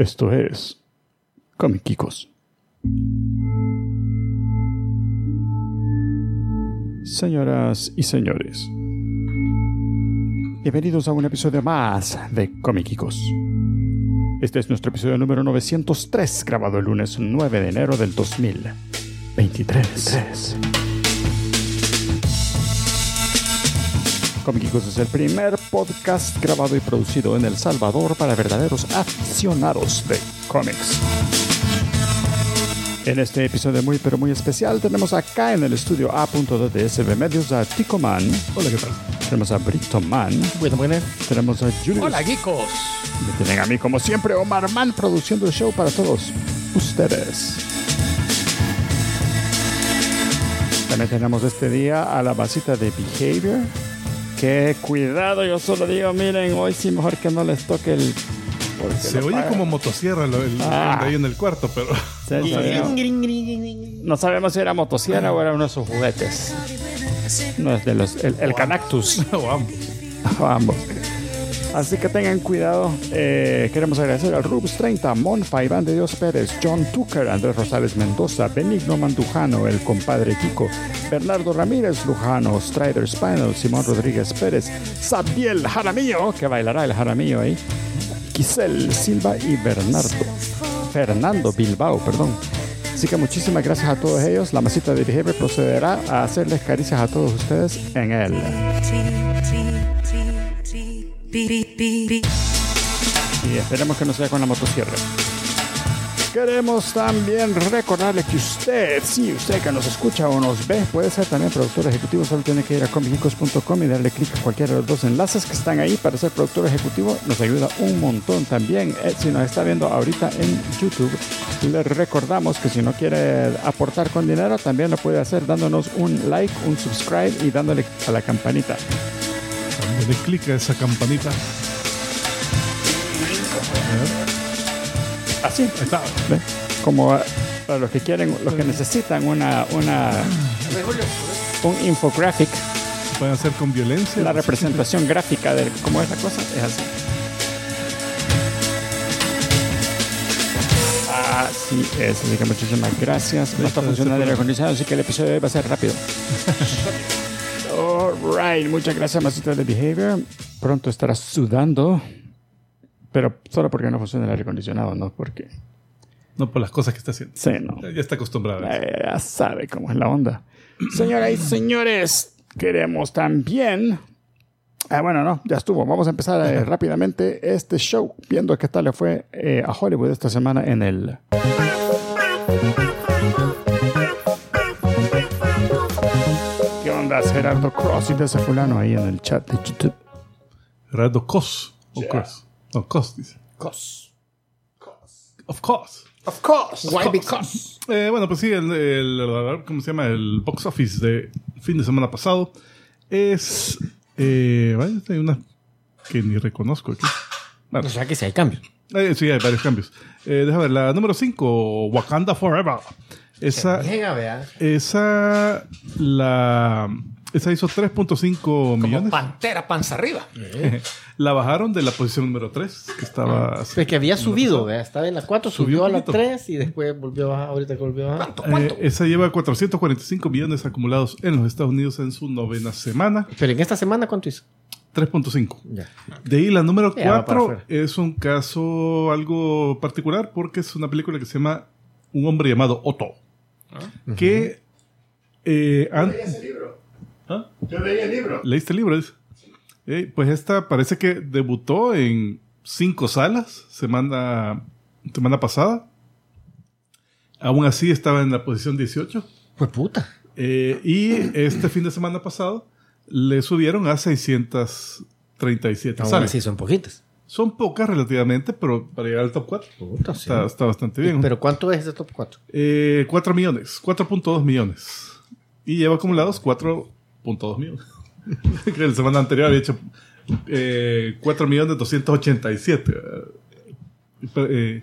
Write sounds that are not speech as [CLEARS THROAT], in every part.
Esto es Comiquicos. Señoras y señores, bienvenidos a un episodio más de Comiquicos. Este es nuestro episodio número 903, grabado el lunes 9 de enero del 2023. Comiquicos es el primer podcast grabado y producido en El Salvador para verdaderos aficionados de cómics. En este episodio muy pero muy especial tenemos acá en el estudio A.2 de SB Medios a Tico Man. Hola, ¿qué tal? Tenemos a Brito Man. Bueno, bueno. Tenemos a Julius. Hola, geekos. Me tienen a mí como siempre Omar Man produciendo el show para todos ustedes. También tenemos este día a la basita de Behavior. Que cuidado, yo solo digo, miren, hoy sí mejor que no les toque el... Se oye pagan. como motosierra lo, el, Ah. ahí en el cuarto, pero [LAUGHS] Sí. No sabemos si era motosierra o era uno de sus juguetes. No es de los... El, el Canactus. [LAUGHS] o ambos. Ambos. Así que tengan cuidado. Eh, queremos agradecer al Rubs 30, Monfa, Iván de Dios Pérez, John Tucker, Andrés Rosales Mendoza, Benigno Mandujano, el compadre Kiko, Bernardo Ramírez Lujano, Strider Spinal, Simón Rodríguez Pérez, Sabiel Jaramillo, que bailará el Jaramillo ahí, Giselle Silva y Bernardo. Fernando Bilbao, perdón. Así que muchísimas gracias a todos ellos. La masita de procederá a hacerles caricias a todos ustedes en él. Y esperemos que no sea con la motosierra. Queremos también recordarle que usted, si usted que nos escucha o nos ve, puede ser también productor ejecutivo, solo tiene que ir a comicicos.com y darle clic a cualquiera de los dos enlaces que están ahí para ser productor ejecutivo. Nos ayuda un montón también. Eh, si nos está viendo ahorita en YouTube, le recordamos que si no quiere aportar con dinero, también lo puede hacer dándonos un like, un subscribe y dándole a la campanita. Dale clic a esa campanita. Así. Ahí está. ¿Ve? Como eh, para los que quieren, los que necesitan una, una un infographic, Pueden hacer con violencia. la representación gráfica de cómo es la cosa, es así. Así es, así que muchísimas gracias. No está funcionando el aire acondicionado, así que el episodio de hoy va a ser rápido. [LAUGHS] Alright, muchas gracias, Masita de Behavior. Pronto estarás sudando, pero solo porque no funciona el aire acondicionado, no porque. No por las cosas que está haciendo. Sí, no. Ya está acostumbrada. Eh, ya sabe cómo es la onda. Señoras y señores, queremos también. Ah, bueno, no, ya estuvo. Vamos a empezar eh, rápidamente este show, viendo qué tal le fue eh, a Hollywood esta semana en el. ¿Qué onda, Gerardo Cross y de ese fulano ahí en el chat de YouTube? Gerardo Cos. O Cross. No, Cos dice. Cos. Of course. Of course. Why because? Eh, bueno, pues sí, el, el- el- ¿cómo se llama? El box office de fin de semana pasado es. Eh, vaya, hay una que ni reconozco aquí. Bueno, O sea que sí hay cambios. eh, sí, hay varios cambios. Eh, deja ver, la número 5, Wakanda Forever. Esa, esa, la, esa hizo 3.5 Como millones. pantera panza arriba. [LAUGHS] La bajaron de la posición número 3, que estaba. Pues que había subido, vea. Estaba en la 4, Subió a la poquito. 3 y después volvió a bajar. Ahorita que volvió a bajar. Eh, esa lleva 445 millones acumulados en los Estados Unidos en su novena semana. Pero en esta semana, ¿cuánto hizo? 3.5. Ya. De ahí la número Ya, va para 4 afuera. es un caso algo particular porque es una película que se llama Un hombre llamado Otto. Que eh, an- ¿Ah? Yo leí el libro. ¿Leíste el libro? Eh, pues esta parece que debutó en cinco salas semana, semana pasada. Aún así estaba en la posición 18. Pues puta. Eh, y este fin de semana pasado le subieron a 637 Aún salas. así son poquitas. Son pocas relativamente, pero para llegar al top 4 Puta, sí. está, está bastante bien. Pero ¿cuánto es ese top 4? Eh, 4 millones, 4.2 millones. Y lleva acumulados 4.2 millones. [LAUGHS] que la semana anterior había hecho eh, 4 millones 287. Eh, eh,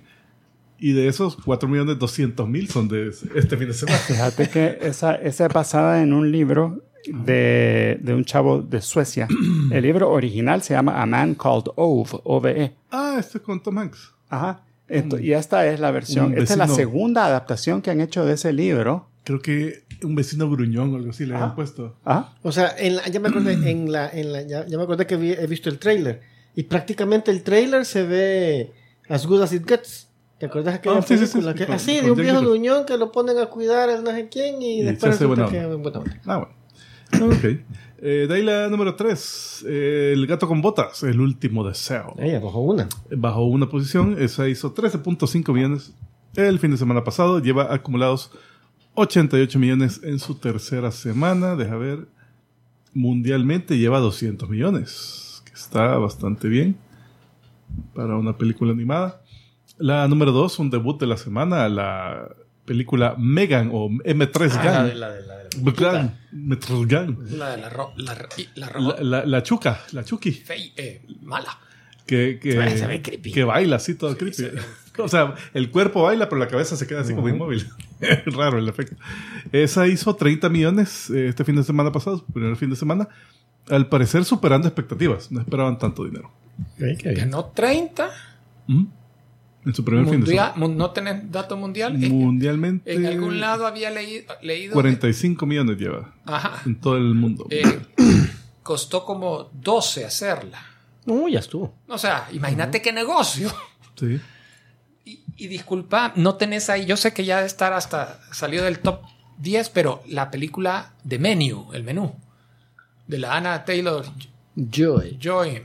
y de esos 4 millones 200 mil son de este fin de semana. Fíjate que esa, esa es basada en un libro de, de un chavo de Suecia. [CLEARS THROAT] El libro original se llama A Man Called Ove, O-V-E. ah, este es con Tom Hanks. Ajá. Esto- y esta es la versión, esta es la segunda adaptación que han hecho de ese libro. Creo que un vecino gruñón o algo así le Ah. han puesto. ¿Ah? O sea, en la- ya me acordé, [CLEARS THROAT] en la, en la, ya, ya me acordé que vi- he visto el trailer. Y prácticamente el trailer se ve as good as it gets. ¿Te aquella Ah, sí, sí, sí, que, así, con de un viejo gruñón que lo ponen a cuidar al no sé quién y, Y se después hace resulta buena que buena onda. Ah, bueno. Ok. Eh, de ahí la número 3. el gato con botas, el último deseo. Ella bajó una. Bajo una posición, esa hizo 13.5 millones el fin de semana pasado. Lleva acumulados 88 millones en su tercera semana. Deja ver. Mundialmente lleva 200 millones, que está bastante bien para una película animada. La número 2, un debut de la semana, la película Megan o M3 Ah, la Gang. de la de la de la- Gang, M3 Gang. La de la, ro- la, la, La, la, la chuca, la chuki. fey- eh, mala. que, que, Se ve creepy. que baila así todo [LAUGHS] creepy. O sea, el cuerpo baila, pero la cabeza se queda así como inmóvil. [LAUGHS] Raro el efecto. Esa hizo 30 millones eh, este fin de semana pasado, su primer fin de semana. Al parecer superando expectativas. No esperaban tanto dinero. Ganó 30. ¿Mm? En su primer fin de Mundial, semana. no tenés dato mundial. Eh, Mundialmente, en algún lado había leído. leído 45 millones lleva Ajá. en todo el mundo. Eh, [CLEARS THROAT] costó como 12 hacerla. No, ya estuvo. O sea, imagínate qué negocio. Sí. Y, y disculpa, no tenés ahí, yo sé que ya de estar hasta salió del top 10, pero la película de Menu, el menú, de la Anna Taylor Joy. Joy,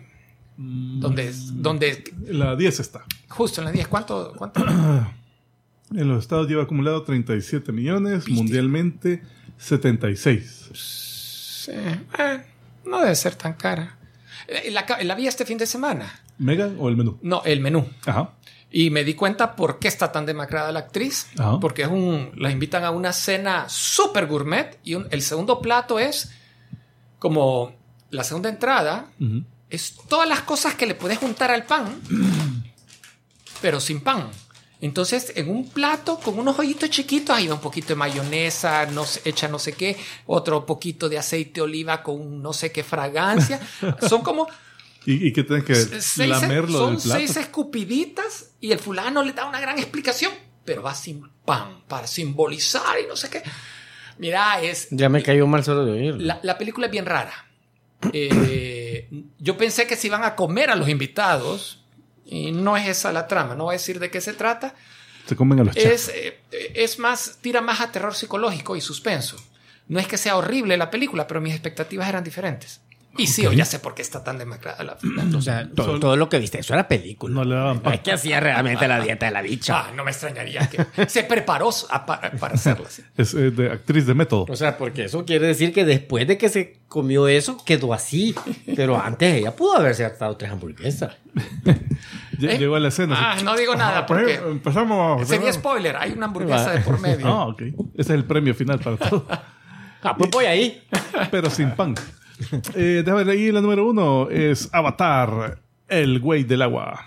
Mm. donde, donde La 10 está. Justo en la 10, ¿cuánto? cuánto? [CLEARS THROAT] En los estados lleva acumulado 37 millones. Mundialmente, 76. Sí, eh, no debe ser tan cara. Eh, La, la vi este fin de semana. ¿Megan o el menú? No, el menú. Ajá. Y me di cuenta por qué está tan demacrada la actriz. Ajá. Porque es un, la invitan a una cena super gourmet y un- el segundo plato es como la segunda entrada Ujú. es todas las cosas que le puedes juntar al pan, [CLEARS THROAT] pero sin pan. Entonces, en un plato con unos hoyitos chiquitos, ahí va un poquito de mayonesa, no sé, echa no sé qué, otro poquito de aceite de oliva con no sé qué fragancia. [LAUGHS] Son como ¿Y, y qué tienes que seis, lamerlo son del plato? seis escupiditas y el fulano le da una gran explicación, pero va sin pan para simbolizar y no sé qué. Mira, es Ya me cayó mal solo de oírlo. la, la película es bien rara. Eh, yo pensé que se iban a comer a los invitados y no es esa la trama. No voy a decir de qué se trata. Se comen a los. Es, eh, es más, tira más a terror psicológico y suspenso. No es que sea horrible la película, pero mis expectativas eran diferentes. Y sí, ya sé por qué está tan demacrada la [CLEARS THROAT] O sea, todo, Solo- todo lo que viste, eso era película. No le daban pan. Es que hacía realmente la dieta de la bicha. Ah, no me extrañaría que se preparó a- para, para hacerla. así. [LAUGHS] Es eh, de actriz de método. O sea, porque eso quiere decir que después de que se comió eso, quedó así. Pero antes ella pudo haberse hartado tres hamburguesas. [LAUGHS] ¿Eh? Llegó a la escena. Ah, así, no digo nada "Ah, porque empezamos. sería spoiler. Hay una hamburguesa de por medio. Ah, ok. Ese es el premio final para todo. Ah, pues voy ahí. Pero sin pan. Eh, déjame ver ahí la número uno. Es Avatar, el güey del agua.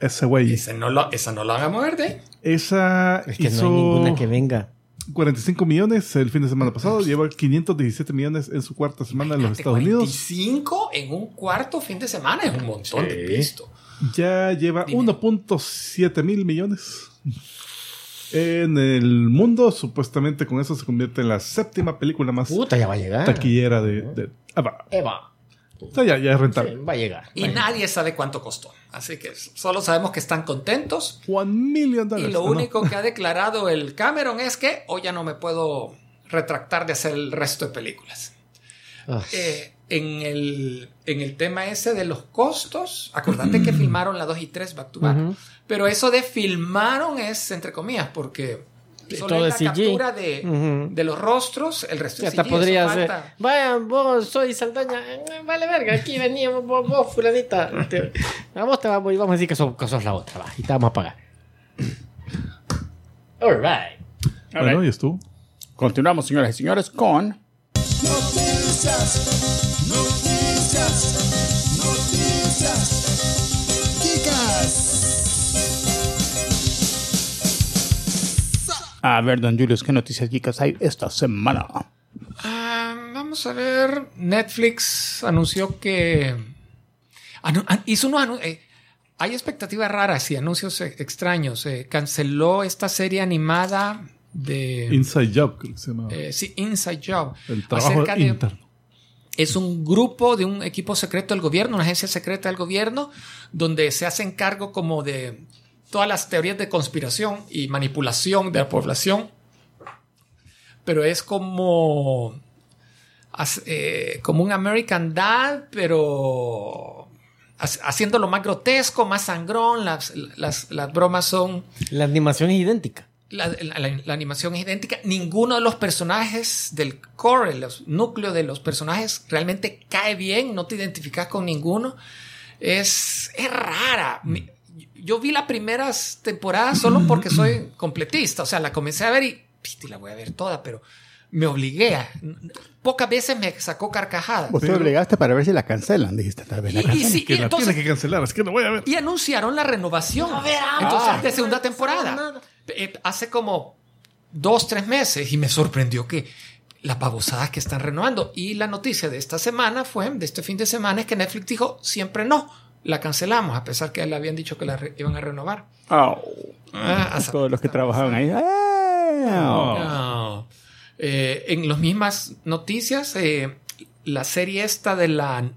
Ese güey. Esa no, lo, esa no la van a mover de ahí. Esa Es que hizo no hay ninguna que venga. 45 millones el fin de semana pasado. Lleva 517 millones en su cuarta semana en los Estados Unidos. 25 en un cuarto fin de semana es un montón de pisto. Ya lleva Dime. 1.7 mil millones en el mundo. Supuestamente con eso se convierte en la séptima película más Puta, ya va a llegar. taquillera de... de Ava. Eva. O sea, ya, ya es Sí, rentable. va a llegar. Y nadie sabe cuánto costó. Así que solo sabemos que están contentos. One million Y dollars. lo Ah, no. único que ha declarado el Cameron es que hoy ya no me puedo retractar de hacer el resto de películas. Ah, Eh, en, el, en el tema ese de los costos, acordate que [CLEARS THROAT] filmaron la 2 y 3 back to back. Ujú. Pero eso de filmaron es entre comillas, porque solo todo es la CG. captura de, Ujú. de los rostros, el resto Ya es hasta CG, podría ser. falta. Vayan, vos soy Saldaña. Eh, Vale, verga, aquí veníamos, vos, vos fulanita. Te- a vos te vamos, y vamos a decir que sos, que sos la otra, va. Y te vamos a pagar. [CLEARS THROAT] Alright. Bueno, y estuvo. Continuamos, señoras y señores, con noticias, A ver, don Julius, ¿qué noticias geekas hay esta semana? Ah, vamos a ver. Netflix anunció que. anu- an- hizo unos anu- eh, hay expectativas raras y anuncios eh, extraños. Eh, canceló esta serie animada de Inside Job, creo que se llama. eh, sí, Inside Job. el trabajo de- interno. es un grupo de un equipo secreto del gobierno, una agencia secreta del gobierno, donde se hacen cargo como de todas las teorías de conspiración y manipulación de la población. Pero es como, eh, como un American Dad, pero ha- haciéndolo más grotesco, más sangrón. Las, las, las bromas son La animación es idéntica. la, la- la- la animación es idéntica. Ninguno de los personajes del core, el núcleo de los personajes, realmente cae bien. No te identificas con ninguno. Es, es rara. Yo vi las primeras temporadas solo porque soy completista. O sea, la comencé a ver y piti, la voy a ver toda, pero me obligué a. Pocas veces me sacó carcajadas. Vos te obligaste para ver si la cancelan, dijiste tal vez la Y- y sí, Que y la entonces- que cancelar, es que no voy a ver. y anunciaron la renovación. Entonces, de segunda temporada. Eh, hace como dos, tres meses y me sorprendió que las babosadas que están renovando. Y la noticia de esta semana fue, de este fin de semana, es que Netflix dijo siempre no. La cancelamos, a pesar que le habían dicho que la iban a renovar. Oh, Ah, a sa- todos los que trabajaban ahí. ¡eh! No. Eh, en las mismas noticias, eh, la serie esta de la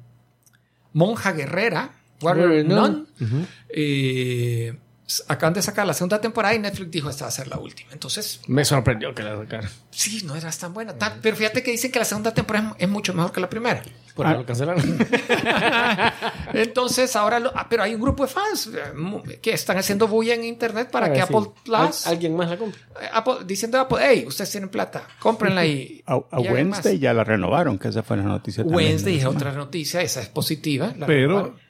monja guerrera, Warrior Nun. Eh, acaban de sacar la segunda temporada y Netflix dijo esta va a ser la última. Entonces, Me sorprendió que la sacaran. sí, no era tan buena. Tan- pero fíjate que dicen que la segunda temporada es, es mucho mejor que la primera. Por Ah. eso lo cancelaron. [LAUGHS] Entonces, ahora, lo- pero hay un grupo de fans eh, que están haciendo bulla en internet para que sí. Apple Plus, Al- alguien más la compra. eh, Apple- diciendo a Apple, hey, ustedes tienen plata, cómprenla y... [LAUGHS] A, a y hagan más". Wednesday ya la renovaron, que esa fue la noticia. Wednesday es otra noticia, esa es positiva. la Pero renovaron.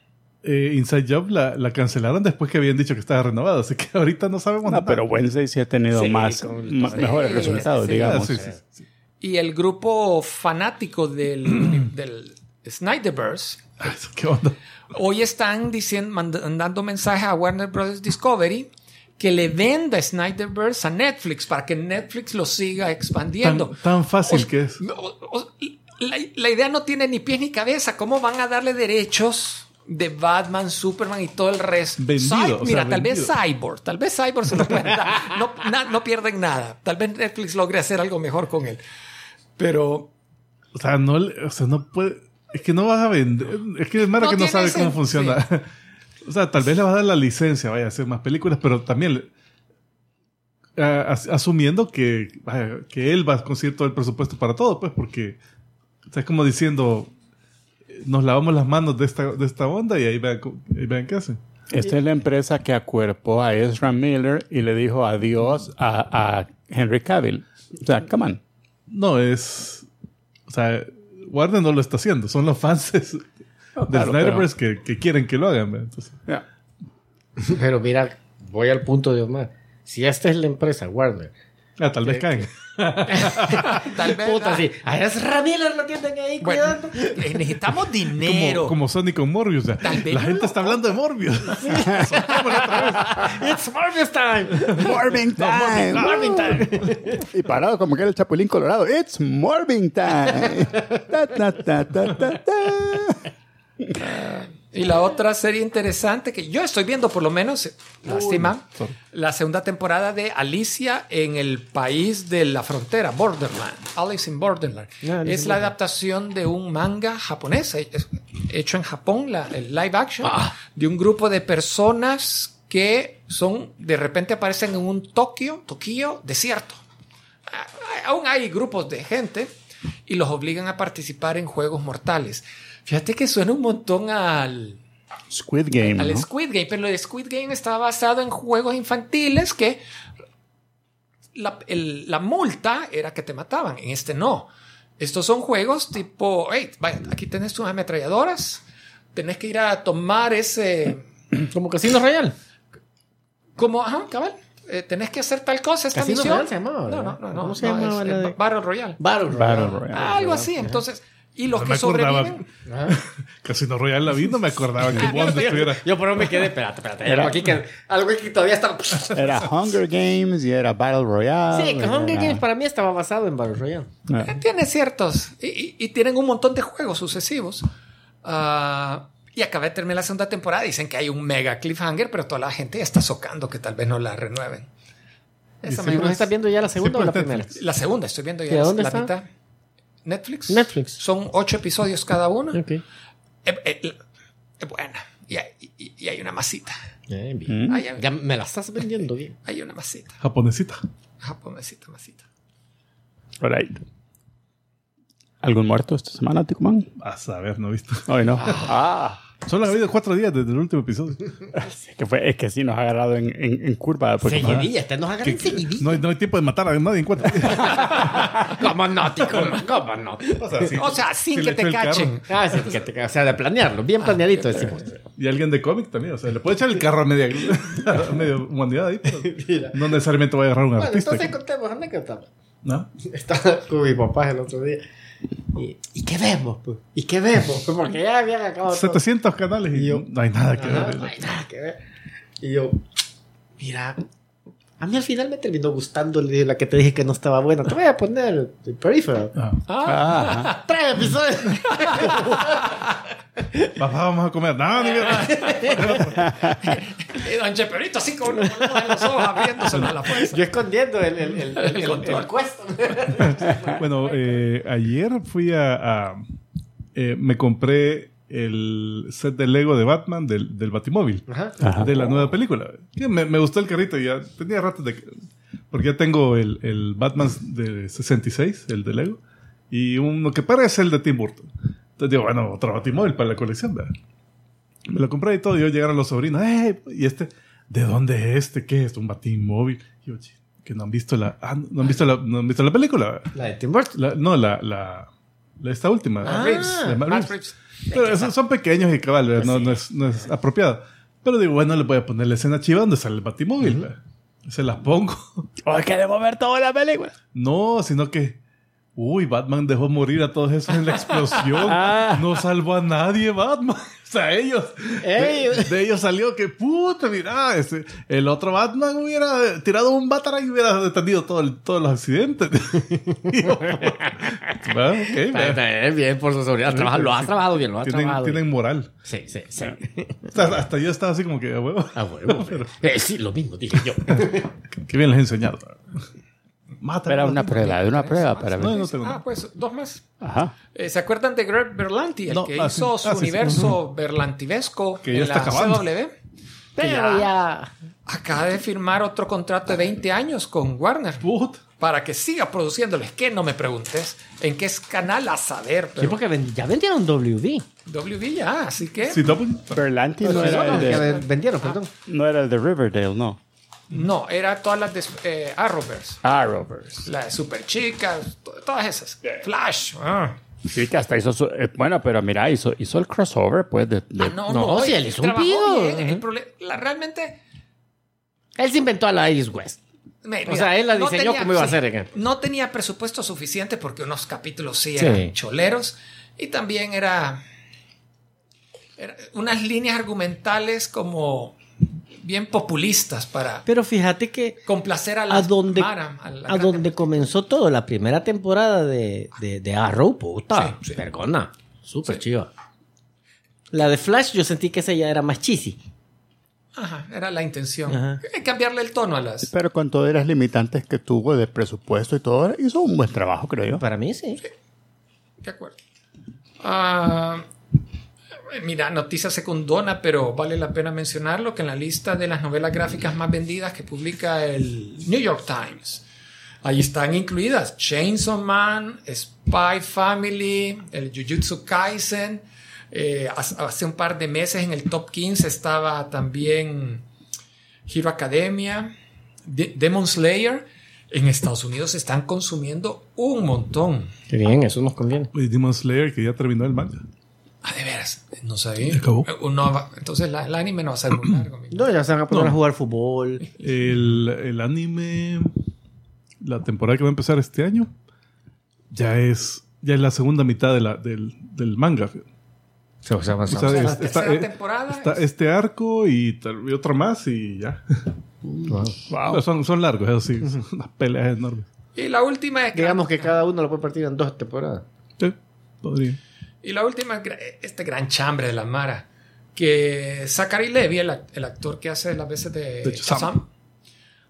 Eh, Inside Job la, la cancelaron después que habían dicho que estaba renovada, así que ahorita no sabemos No, nada. pero Wednesday sí ha tenido Sí, más, con- ma- sí, mejores sí, resultados, sí, digamos. sí, sí, sí. Y el grupo fanático del, [CLEARS THROAT] del Snyderverse Ah, ¿Qué onda? hoy están diciendo, mandando mensajes a Warner Brothers Discovery que le venda Snyderverse a Netflix para que Netflix lo siga expandiendo. Tan, tan fácil O- que es. o- o- la, la idea no tiene ni pies ni cabeza. ¿Cómo van a darle derechos de Batman, Superman y todo el resto? Vendido, Cy- o sea, Mira, tal vez. Cyborg, tal vez Cyborg se lo pueden dar. No, na- no pierden nada. Tal vez Netflix logre hacer algo mejor con él. Pero O sea, no, o sea, no puede. Es que no vas a vender. Es que es Mara No que no sabe cómo funciona. [LAUGHS] o sea, tal vez le vas a dar la licencia, vaya a hacer más películas, pero también as- asumiendo que, vaya, que él va a conseguir todo el presupuesto para todo, pues, porque o sea, es como diciendo, nos lavamos las manos de esta, de esta onda y ahí vean, ahí vean qué hacen. Esta es la empresa que acuerpó a Ezra Miller y le dijo adiós a, a Henry Cavill. O sea, come on. No, es. O sea, Warner no lo está haciendo, son los fans de claro, Snyderverse que, que quieren que lo hagan. Pero mira, voy al punto de Omar. Si esta es la empresa, Warner. ah, tal vez caen. [LAUGHS] tal vez. Puta, ah, sí. A Ezra Miller lo tienen ahí bueno, cuidando. eh, necesitamos [LAUGHS] dinero. Como, como Sonic con Morbius. ya. Tal vez La gente está hablando de Morbius. [LAUGHS] It's Morbius time. Morbing time. Morbing time. Y parado como que era el Chapulín Colorado. It's Morbing time. Ta, ta, ta, ta, ta, ta. Y la otra serie interesante que yo estoy viendo, por lo menos, lástima, la segunda temporada de Alicia en el país de la frontera, Borderland. Alice in Borderland. Ah, Alice es la adaptación de un manga japonés, eh, hecho en Japón, la- el live action, Ah. de un grupo de personas que son, de repente aparecen en un Tokio, Tokio desierto. Ah, Aún hay grupos de gente y los obligan a participar en juegos mortales. Fíjate que suena un montón al, Squid Game. al ¿no? Squid Game, pero el Squid Game está basado en juegos infantiles que la, el- la multa era que te mataban. En este no. Estos son juegos tipo, hey, vaya, aquí tenés tus ametralladoras, tenés que ir a tomar ese, [CLEARS THROAT] Como Casino Royal. como, ajá, cabal, eh, tenés que hacer tal cosa, esta Casino misión. Royale se llamaba, no, no, no, no, ¿Cómo se no, llamaba es, la eh, de- Battle Royale. Battle Battle Royale. Royale. Algo así, entonces, y los No que sobreviven. [LAUGHS] Casino Royale la vi, no me acordaba que [LAUGHS] Bond estuviera. Yo por eso me quedé, espérate, espérate. Era- algo aquí que, algo aquí que todavía está. [LAUGHS] Era Hunger Games y era Battle Royale. Sí, Hunger era- Games para mí estaba basado en Battle Royale. Ah. Eh, Tiene ciertos. Y, y- y tienen un montón de juegos sucesivos. Ah, Y acaba de terminar la segunda temporada. Dicen que hay un mega cliffhanger, pero toda la gente ya está socando que tal vez no la renueven. Esa me ¿No estás viendo ya la segunda o la primera? La segunda, estoy viendo ¿Y ya dónde la está? mitad. Netflix. Netflix. Son ocho episodios cada uno. Ok. Eh, eh, es buena. Y hay, y- y hay una masita. Bien, bien. ¿Mm? Hay, Ya me la estás vendiendo bien. hay una masita. Japonesita. Japonesita, masita. Alright. ¿Algún muerto esta semana, Ticumán? A saber, no he visto. Hoy no. Ah. Solo ha habido cuatro días desde el último episodio. Es que, fue, es que sí nos ha agarrado en, en, en curva. Porque, Seguidilla, este nos agarra en seguidilla. no, hay, no hay tiempo de matar a nadie en cuatro días. [LAUGHS] ¿Cómo no, tico? ¿Cómo no? O sea, sí. O sea, sin Sí, que te cachen. Ah, sí, que te- o sea, de planearlo, bien planeadito. sí. Y alguien de cómic también. O sea, le puede echar el carro a media, [LAUGHS] a media humanidad ahí, pero no necesariamente va a agarrar un Bueno, artista. entonces contemos anécdota. ¿No? Estaba con mi papá el otro día. ¿Y, ¿y qué vemos? pues? ¿Y qué vemos? Pues porque ya habían acabado todo. 700 canales y, Y yo- no hay nada que ver. no hay nada que ver. Y yo, mira, a mí al final me terminó gustando la que te dije que no estaba buena. Te voy a poner el peripheral. Ah. Ah, Tres episodios. [LAUGHS] Papá, vamos a comer. No, ni ver. [LAUGHS] Y don Cheperito así con los ojos abriéndose a la fuerza. Yo escondiendo el, el, el, el, el, control. el cuesto. Bueno, eh, ayer fui a... a- eh, me compré el set de Lego de Batman del, del Batimóvil. Ajá. Ajá. de la nueva película. Me, me gustó el carrito, ya tenía rato de que- porque ya tengo el, el Batman de 66, el de Lego, y uno que parece el de Tim Burton. Entonces digo, bueno, otro Batimóvil para la colección, ¿verdad? Me lo compré y todo, y yo llegaron los sobrinos, ¡eh! Y este, ¿de dónde es este? ¿Qué es? ¿Un Batimóvil? Y yo, "Chi, que no han visto la, ah, no han visto la, no han visto la película. La de Tim Burton. La- no, la, la- esta última. Ah. Reeves, de Matt Matt Reeves. Reeves. Pero esos son pequeños y cabal, ¿verdad? no, no es, no es apropiado. Pero digo, bueno, le voy a poner la escena chiva donde sale el batimóvil. ¿verdad? Se las pongo. oh, queremos ver toda la película. No, sino que. Uy, Batman dejó morir a todos esos en la explosión. [LAUGHS] Ah. No salvó a nadie, Batman. [LAUGHS] O sea, ellos. De, Ey. de ellos salió que, puta, mira, ese- el otro Batman hubiera tirado un Batarang y hubiera detenido todo el- todos los accidentes. [LAUGHS] Bien por su seguridad. Trabaja- Lo has trabajado bien, lo has tienen, trabajado bien. tienen moral. Sí, sí, sí. O sea, hasta yo estaba así como que, a huevo. Ah, bueno. Eh, sí, lo mismo dije yo. Qué bien les he enseñado. Mata. Era una prueba, de una prueba para No, ver. no tengo. Ah, pues dos más. Ajá. Eh, ¿Se acuerdan de Greg Berlanti? El No, que ah, hizo sí. su Ah, sí, sí. universo berlantivesco Que ya en está la acabando. CW. Pero ya. Acaba de firmar otro contrato de 20 años con Warner Puta. para que siga produciéndoles. Que no me preguntes en qué es canal a saber. Sí, porque ven- ya vendieron WB. WB ya, así que Sí, no, Berlanti no Sí, era, no, el que de, ven- vendieron, perdón. no era el de Riverdale, no. No, era todas las de eh, Arrowverse. Arrowverse. Las super chicas, to- todas esas. Flash. ah. Sí, que hasta hizo su... eh, bueno, pero mira, hizo, hizo el crossover, pues, de... de- Ah, no, No, no, si eh, él hizo un pido. bien. El prole- la- realmente Él se inventó a la Iris West. O sea, él la diseñó como iba a ser. No tenía presupuesto suficiente porque unos capítulos sí Sí. eran choleros y también era, era unas líneas argumentales como bien populistas para Pero fíjate que complacer a a la donde, Mara, a la a gran- donde comenzó todo, la primera temporada de, de, de Arrow, puta, Sí, sí. vergona, súper chiva. La de Flash yo sentí que esa ya era más cheesy. Ajá, era la intención. Ajá. Cambiarle el tono a las... Pero con todas las limitantes que tuvo de presupuesto y todo, hizo un buen trabajo, creo yo. Para mí sí. De acuerdo. Ah, mira, noticia secundona, pero vale la pena mencionarlo, que en la lista de las novelas gráficas más vendidas que publica el New York Times, ahí están incluidas Chainsaw Man, Spy Family, el Jujutsu Kaisen. eh, hace un par de meses en el top 15 estaba también Hero Academia, De- Demon Slayer. En Estados Unidos se están consumiendo un montón. Qué bien, eso nos conviene. Oye, Demon Slayer, que ya terminó el manga. Ah, de veras, no sabía. Acabó. Eh, va- entonces la- el anime no va a ser muy largo. [CLEARS THROAT] No, ya se van a poner No. a jugar fútbol. El, el anime, la temporada que va a empezar este año, ya es, ya es la segunda mitad de la, del, del manga. Se, se O sea, es- tercera eh, temporada está es- este arco y, tal- y otro más y ya. Pero Son, son largos, eso sí. Son unas peleas enormes. Y la última es Digamos que cada uno lo puede partir en dos temporadas. Sí, podría. Y la última este gran chambre de la Mara. que Zachary Levy, el, ac- el actor que hace las veces de, De Shazam. Shazam,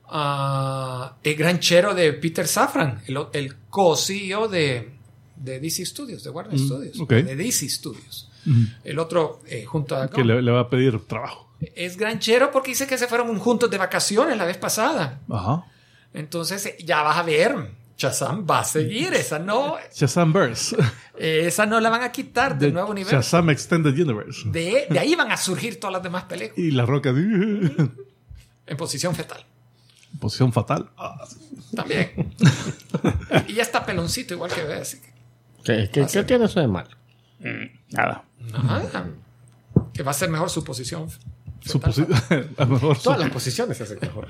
ah, es granchero de Peter Safran, el, el co-CEO de, de DC Studios, de Warner Studios, ok. de DC Studios. El otro, eh, junto a... Que le, le va a pedir trabajo. Es granchero porque dice que se fueron juntos de vacaciones la vez pasada. Ajá. Entonces, eh, ya vas a ver, Shazam va a seguir, esa no, Shazam Verse. eh, esa no la van a quitar del nuevo universo. Shazam Extended Universe. De, de ahí van a surgir todas las demás películas Y la roca. en posición fetal. Posición fatal. Ah, También. y ya está peloncito igual que ve, así que ¿Qué, qué- qué tiene eso de mal? Nada. nada. Que va a ser mejor su posición. su posi- [LAUGHS] a mejor. su- Todas las posiciones se hacen mejor.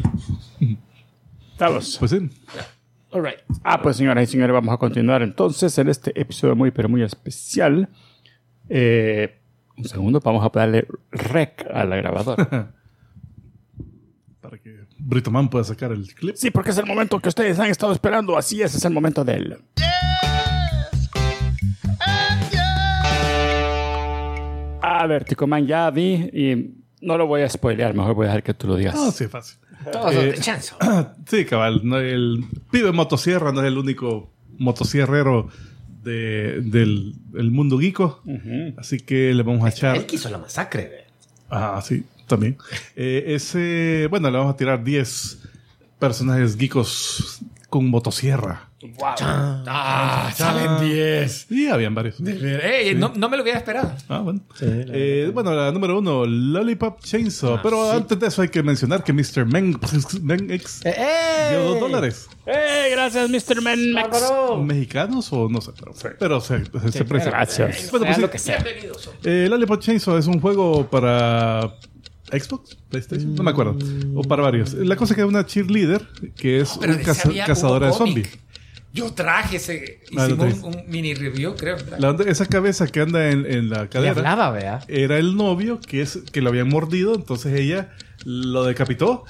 Vamos. Pues sí. All right. Ah, pues señoras y señores, vamos a continuar entonces en este episodio muy, pero muy especial. Eh, un segundo, vamos a darle rec a la grabadora. [LAUGHS] Para que Brito Man pueda sacar el clip. Sí, porque es el momento que ustedes han estado esperando. Así es, es el momento del. A ver, Ticoman, ya vi y no lo voy a spoilear. Mejor voy a dejar que tú lo digas. Ah, sí, fácil. Todos Eh, chanzo. [CLEARS THROAT] Sí, cabal. No, el pibe motosierra no es el único motosierrero de- del, del mundo geeko. Así que le vamos a echar. Él quiso la masacre. Ah, sí, también. Eh, ese, bueno, le vamos a tirar 10 personajes geekos con motosierra. Ah, salen 10. Y habían varios. Ey, no, no me lo hubiera esperado. Ah, bueno. Sí, la Eh, bueno, la número uno, Lollipop Chainsaw. Pero antes de eso hay que mencionar que Mr. Men, [LAUGHS] Men X ¡Eh! eh! dio dos dólares. ¡Eh! Gracias, Mr. Men. ¿Mexicanos o no sé? Pero, pero se, se. Gracias. Bueno, pues lo sí. que sea. Bienvenidos. Eh, Lollipop Chainsaw es un juego para Xbox, PlayStation, no me acuerdo, o para varios. La cosa es que es una cheerleader que es un caza- había- cazadora de zombies. Yo traje ese. Ah, Hicimos un, un mini review, creo. La onda- esa cabeza que anda en, en la Y cadera hablaba, vea. era el novio que, es, que lo habían mordido, entonces ella lo decapitó.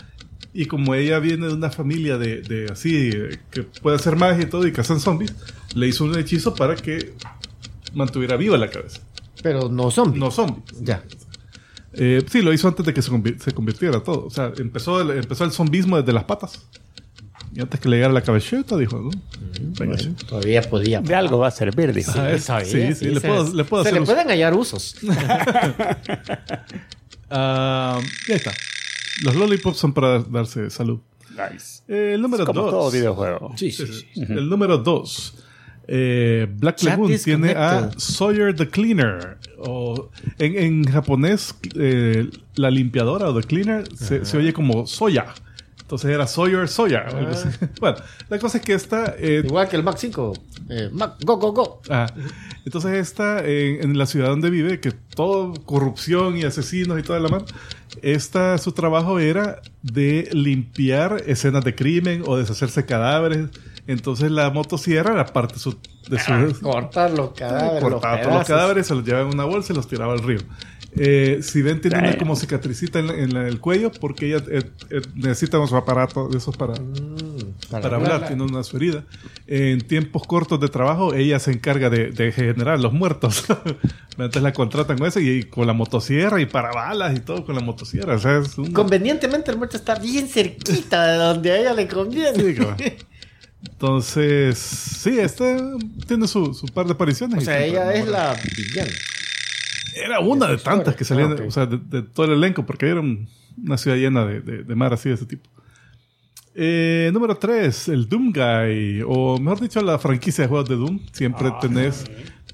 Y como ella viene de una familia de, de así, que puede hacer magia y todo y cazan zombies, le hizo un hechizo para que mantuviera viva la cabeza. Pero no zombie. No zombies. Ya. Eh, sí, lo hizo antes de que se convirtiera todo. O sea, empezó el, empezó el zombismo desde las patas. Y antes que le llegara la cabelleta, dijo, ¿no? Venga, che. Todavía podía. De algo va a servir, dijo. Ah, es- Sabía, sí, sí, le se- puedo, le puedo se hacer le uso. pueden hallar usos. [LAUGHS] Ah, y ahí está. Los lollipops son para darse salud. Nice. Eh, el número Como 2. todo videojuego. Sí, sí, sí. El número 2. Black Chat Lagoon tiene a. Sawyer the Cleaner. O en, en japonés, eh, la limpiadora o the cleaner se, se oye como soya. Entonces era Sawyer Soya. algo así. Bueno, la cosa es que esta eh, Igual que el Mac 5. Eh, Mac, go, go, go. Ah, entonces esta, en, en la ciudad donde vive, que todo corrupción y asesinos y toda la mano, esta, su trabajo era de limpiar escenas de crimen o deshacerse cadáveres. Entonces la motosierra era parte de su... De su Cortar los cadáveres. cortaba los todos los cadáveres, se los llevaba en una bolsa y los tiraba al río. Eh, si ven, tiene una como cicatricita en, la- en la- el cuello porque ella eh, eh, necesita un aparato de esos para, para hablar, tiene una su herida. En tiempos cortos de trabajo, ella se encarga de, de generar los muertos. [LAUGHS] Entonces la contratan con eso y, y con la motosierra y para balas y todo con la motosierra. O sea, es un... Convenientemente el muerto está bien cerquita de donde a ella le conviene. Sí. [LAUGHS] Entonces, sí, este tiene su, su par de apariciones. O sea, ella es la villana. Era una de tantas que salían, Ah, o sea, de, de todo el elenco, porque era un- una ciudad llena de, de, de mar así de ese tipo. Eh, número 3, el Doom Guy, o mejor dicho, la franquicia de juegos de Doom. Siempre tenés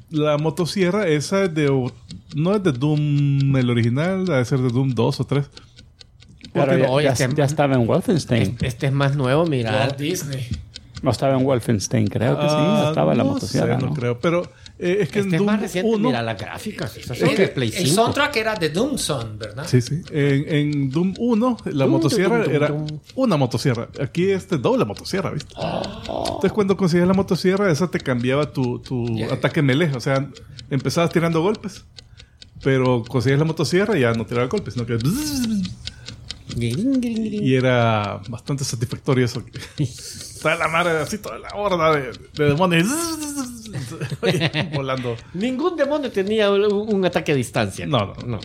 la motosierra, esa es de. No es de Doom el original, debe ser de Doom 2 o 3. Pero ya, no, ya- este- ya estaba en Wolfenstein. Este es más nuevo, mira. Walt Disney. No estaba en Wolfenstein, creo que sí. Ah, Estaba la no motosierra, sé, ¿no? no creo, pero eh, es que Este en es Doom más reciente. 1, Mira las gráficas. Son El, de Play el 5. soundtrack era de Doomson, ¿verdad? Sí, sí. En, en Doom 1, la motosierra era una motosierra. Aquí este doble motosierra, ¿viste? Entonces, cuando conseguías la motosierra, esa te cambiaba tu, tu Yeah. ataque melee. O sea, empezabas tirando golpes, pero conseguías la motosierra y ya no tiraba golpes, sino que. Y era bastante satisfactorio eso. [LAUGHS] Toda la madre, así, toda la horda de, de demonios. [LAUGHS] volando. Ningún demonio tenía un, un ataque a distancia. No, no, no.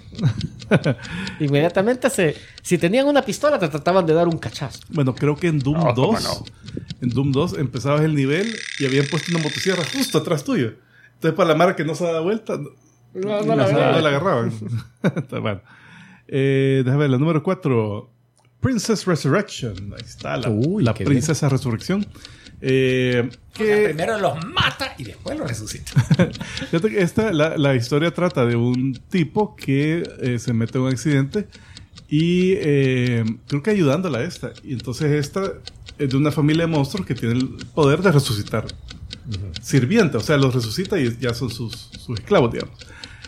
[LAUGHS] Inmediatamente se, si tenían una pistola te trataban de dar un cachazo. Bueno, creo que en Doom No, ¿cómo 2, no? en Doom 2 empezabas el nivel y habían puesto una motosierra justo atrás tuyo. Entonces para la mara que no se da vuelta, no, No, no la la, verdad. no la agarraban. Está [LAUGHS] bueno. Eh, déjame ver, la número 4. Princess Resurrection. Ahí está, la, Uy, la qué princesa Resurrección. Eh, O sea, que, primero los mata y después los resucita. [LAUGHS] Esta, la, la historia trata de un tipo que eh, se mete en un accidente y eh, creo que ayudándola a esta. Y entonces esta es de una familia de monstruos que tiene el poder de resucitar sirvientes. O sea, los resucita y ya son sus, sus esclavos, digamos.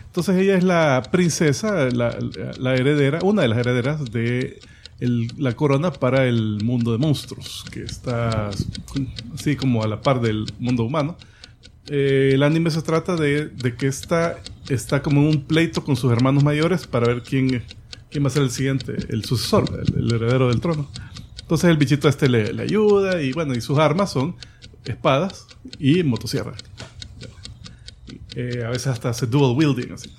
Entonces ella es la princesa, la, la heredera, una de las herederas de el- la corona para el mundo de monstruos, que está así como a la par del mundo humano. Eh, el anime se trata de, de que esta está como en un pleito con sus hermanos mayores para ver quién, quién va a ser el siguiente, el sucesor, el, el heredero del trono. Entonces el bichito este le, le ayuda y bueno, y sus armas son espadas y motosierra. Eh, a veces hasta hace dual wielding así.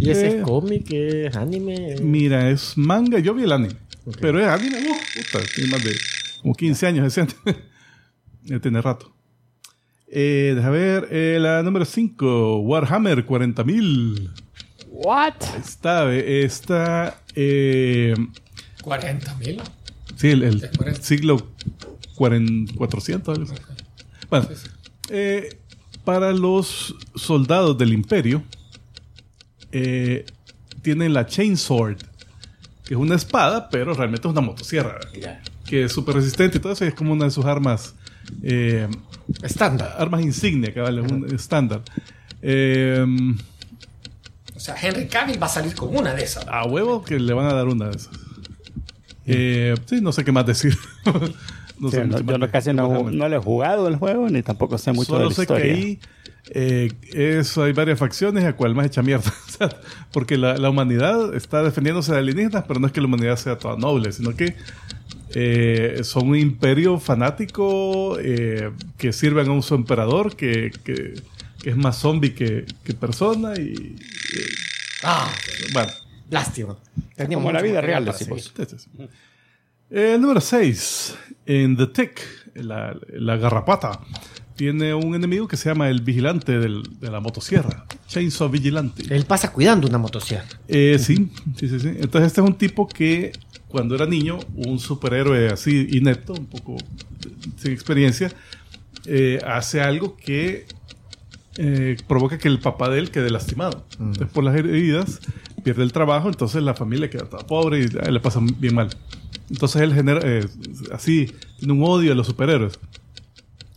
Y ese es cómic, es anime. Mira, es manga, yo vi el anime. Ok. Pero es anime, uh, puta, tiene más de como 15 años ese anime. [LAUGHS] ya tiene rato. Eh, deja ver, eh, la número 5, Warhammer 40.000. What? Ahí Está, eh, está, eh, 40 mil. sí, el, el Es 40. siglo 40 400. algo así. Bueno, eh, para los soldados del imperio, eh, tienen la Chainsword, que es una espada, pero realmente es una motosierra, que es súper resistente y todo eso, y es como una de sus armas, eh, Estándar. armas insignia, que vale, un estándar. Eh, O sea, Henry Cavill va a salir con una de esas. a huevo que le van a dar una de esas. Eh, sí, no sé qué más decir. [LAUGHS] no Sí, sé no, yo más no, de- casi de no, no le he jugado el juego ni tampoco sé mucho de Solo la sé historia. que ahí eh, es, hay varias facciones a cual más echa mierda. [LAUGHS] Porque la, la humanidad está defendiéndose de alienígenas, pero no es que la humanidad sea toda noble, sino que eh, son un imperio fanático eh, que sirven a un su emperador que, que, que es más zombie que, que persona y, Ah, bueno. Lástima. Como la vida real, decimos. Es. Eh, número 6. En The Tick, la, la garrapata, tiene un enemigo que se llama el vigilante del- de la motosierra. Chainsaw Vigilante. Él pasa cuidando una motosierra. Eh, sí, sí, sí, sí. Entonces este es un tipo que cuando era niño, un superhéroe así inepto, un poco sin experiencia, eh, hace algo que eh, provoca que el papá de él quede lastimado. Entonces por las heridas pierde el trabajo, entonces la familia queda toda pobre y eh, le pasa bien mal. Entonces él genera, eh, así, tiene un odio a los superhéroes.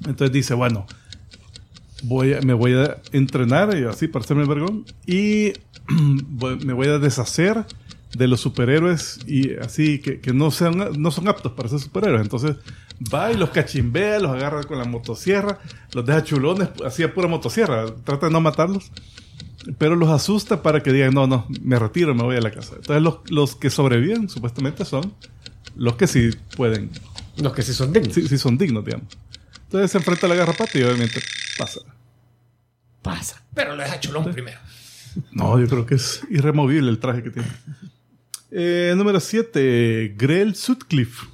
Entonces dice, bueno, voy a- me voy a entrenar y así para hacerme el vergón y [CLEARS THROAT] voy- me voy a deshacer de los superhéroes y así que, que no sean no son aptos para ser superhéroes. Entonces va y los cachimbea los agarra con la motosierra los deja chulones así a pura motosierra trata de no matarlos pero los asusta para que digan no no me retiro me voy a la casa. Entonces los, los que sobreviven supuestamente son los que sí pueden. Los que sí son dignos. sí, sí son dignos digamos entonces se enfrenta a la garrapata y obviamente pasa Pasa. Pero lo deja chulón primero. No, yo creo que es irremovible el traje que tiene. Eh, número 7, Grell Sutcliffe,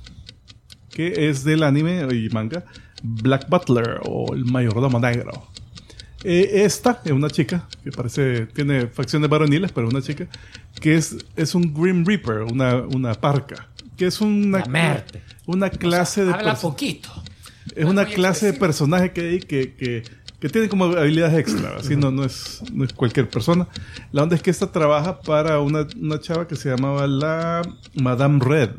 que es del anime y manga Black Butler o el mayordomo negro. Eh, esta es una chica que parece, tiene facciones varoniles, pero es una chica que es, es un Grim Reaper, una, una parca, que es una, una clase de Habla poquito. Es una clase de expresivo. personaje que hay que, que, que tiene como habilidades extra, así no, no, es, no es cualquier persona. La onda es que esta trabaja para una, una chava que se llamaba la Madame Red,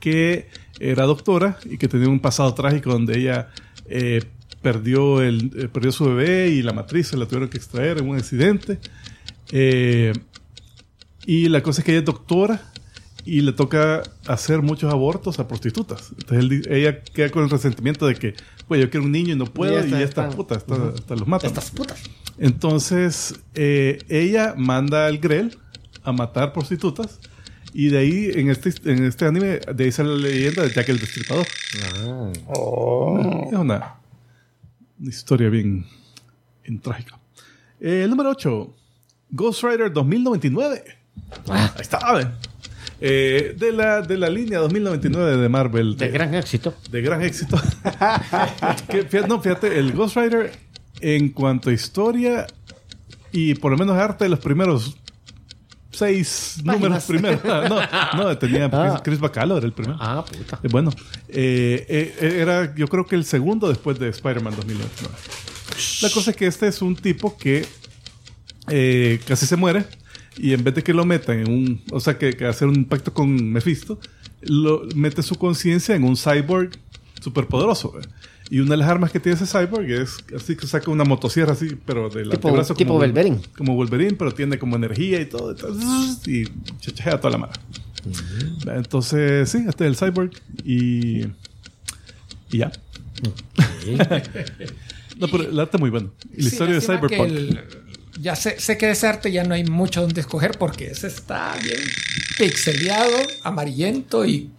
que era doctora y que tenía un pasado trágico donde ella eh, perdió, el, eh, perdió su bebé y la matriz se la tuvieron que extraer en un accidente. Eh, y la cosa es que ella es doctora y le toca hacer muchos abortos a prostitutas. Entonces él ella queda con el resentimiento de que, pues yo quiero un niño y no puedo, Y y, estas esta están- puta, esta- hasta los matan. Estas putas. Entonces eh, ella manda al Grell a matar prostitutas. Y de ahí, en este, en este anime, de ahí sale la leyenda de Jack el Destripador. Oh. Es una, una historia bien, bien trágica. Eh, el número 8. Ghost Rider 2099. Ah. Ahí está. ¿ven? Eh, de, la, de la línea 2099 de Marvel. De gran éxito. de gran éxito. [LAUGHS] Que, fíjate, no, fíjate, el Ghost Rider en cuanto a historia y por lo menos arte de los primeros seis números [LAUGHS] primeros. No, no, tenía Chris, Ah. Chris Bacalo, era el primero. Ah, puta. Eh, Bueno, eh, eh, era yo creo que el segundo después de Spider-Man 2099. La cosa es que este es un tipo que eh, casi se muere y en vez de que lo metan en un, o sea, que, que hacer un pacto con Mephisto, lo mete su conciencia en un cyborg superpoderoso. ¿ve? Y una de las armas que tiene ese cyborg es así que saca una motosierra así, pero del Tipo- antebrazo tipo como Wol- Wolverine. Como Wolverine, pero tiene como energía y todo. Y chachajea toda la mano. Entonces, sí, este es el cyborg. Y. Y ya. [LAUGHS] no, pero el arte es muy bueno. Y la Sí, historia de Cyberpunk. Ya sé, sé que de ese arte ya no hay mucho donde escoger porque ese está bien pixeleado, amarillento y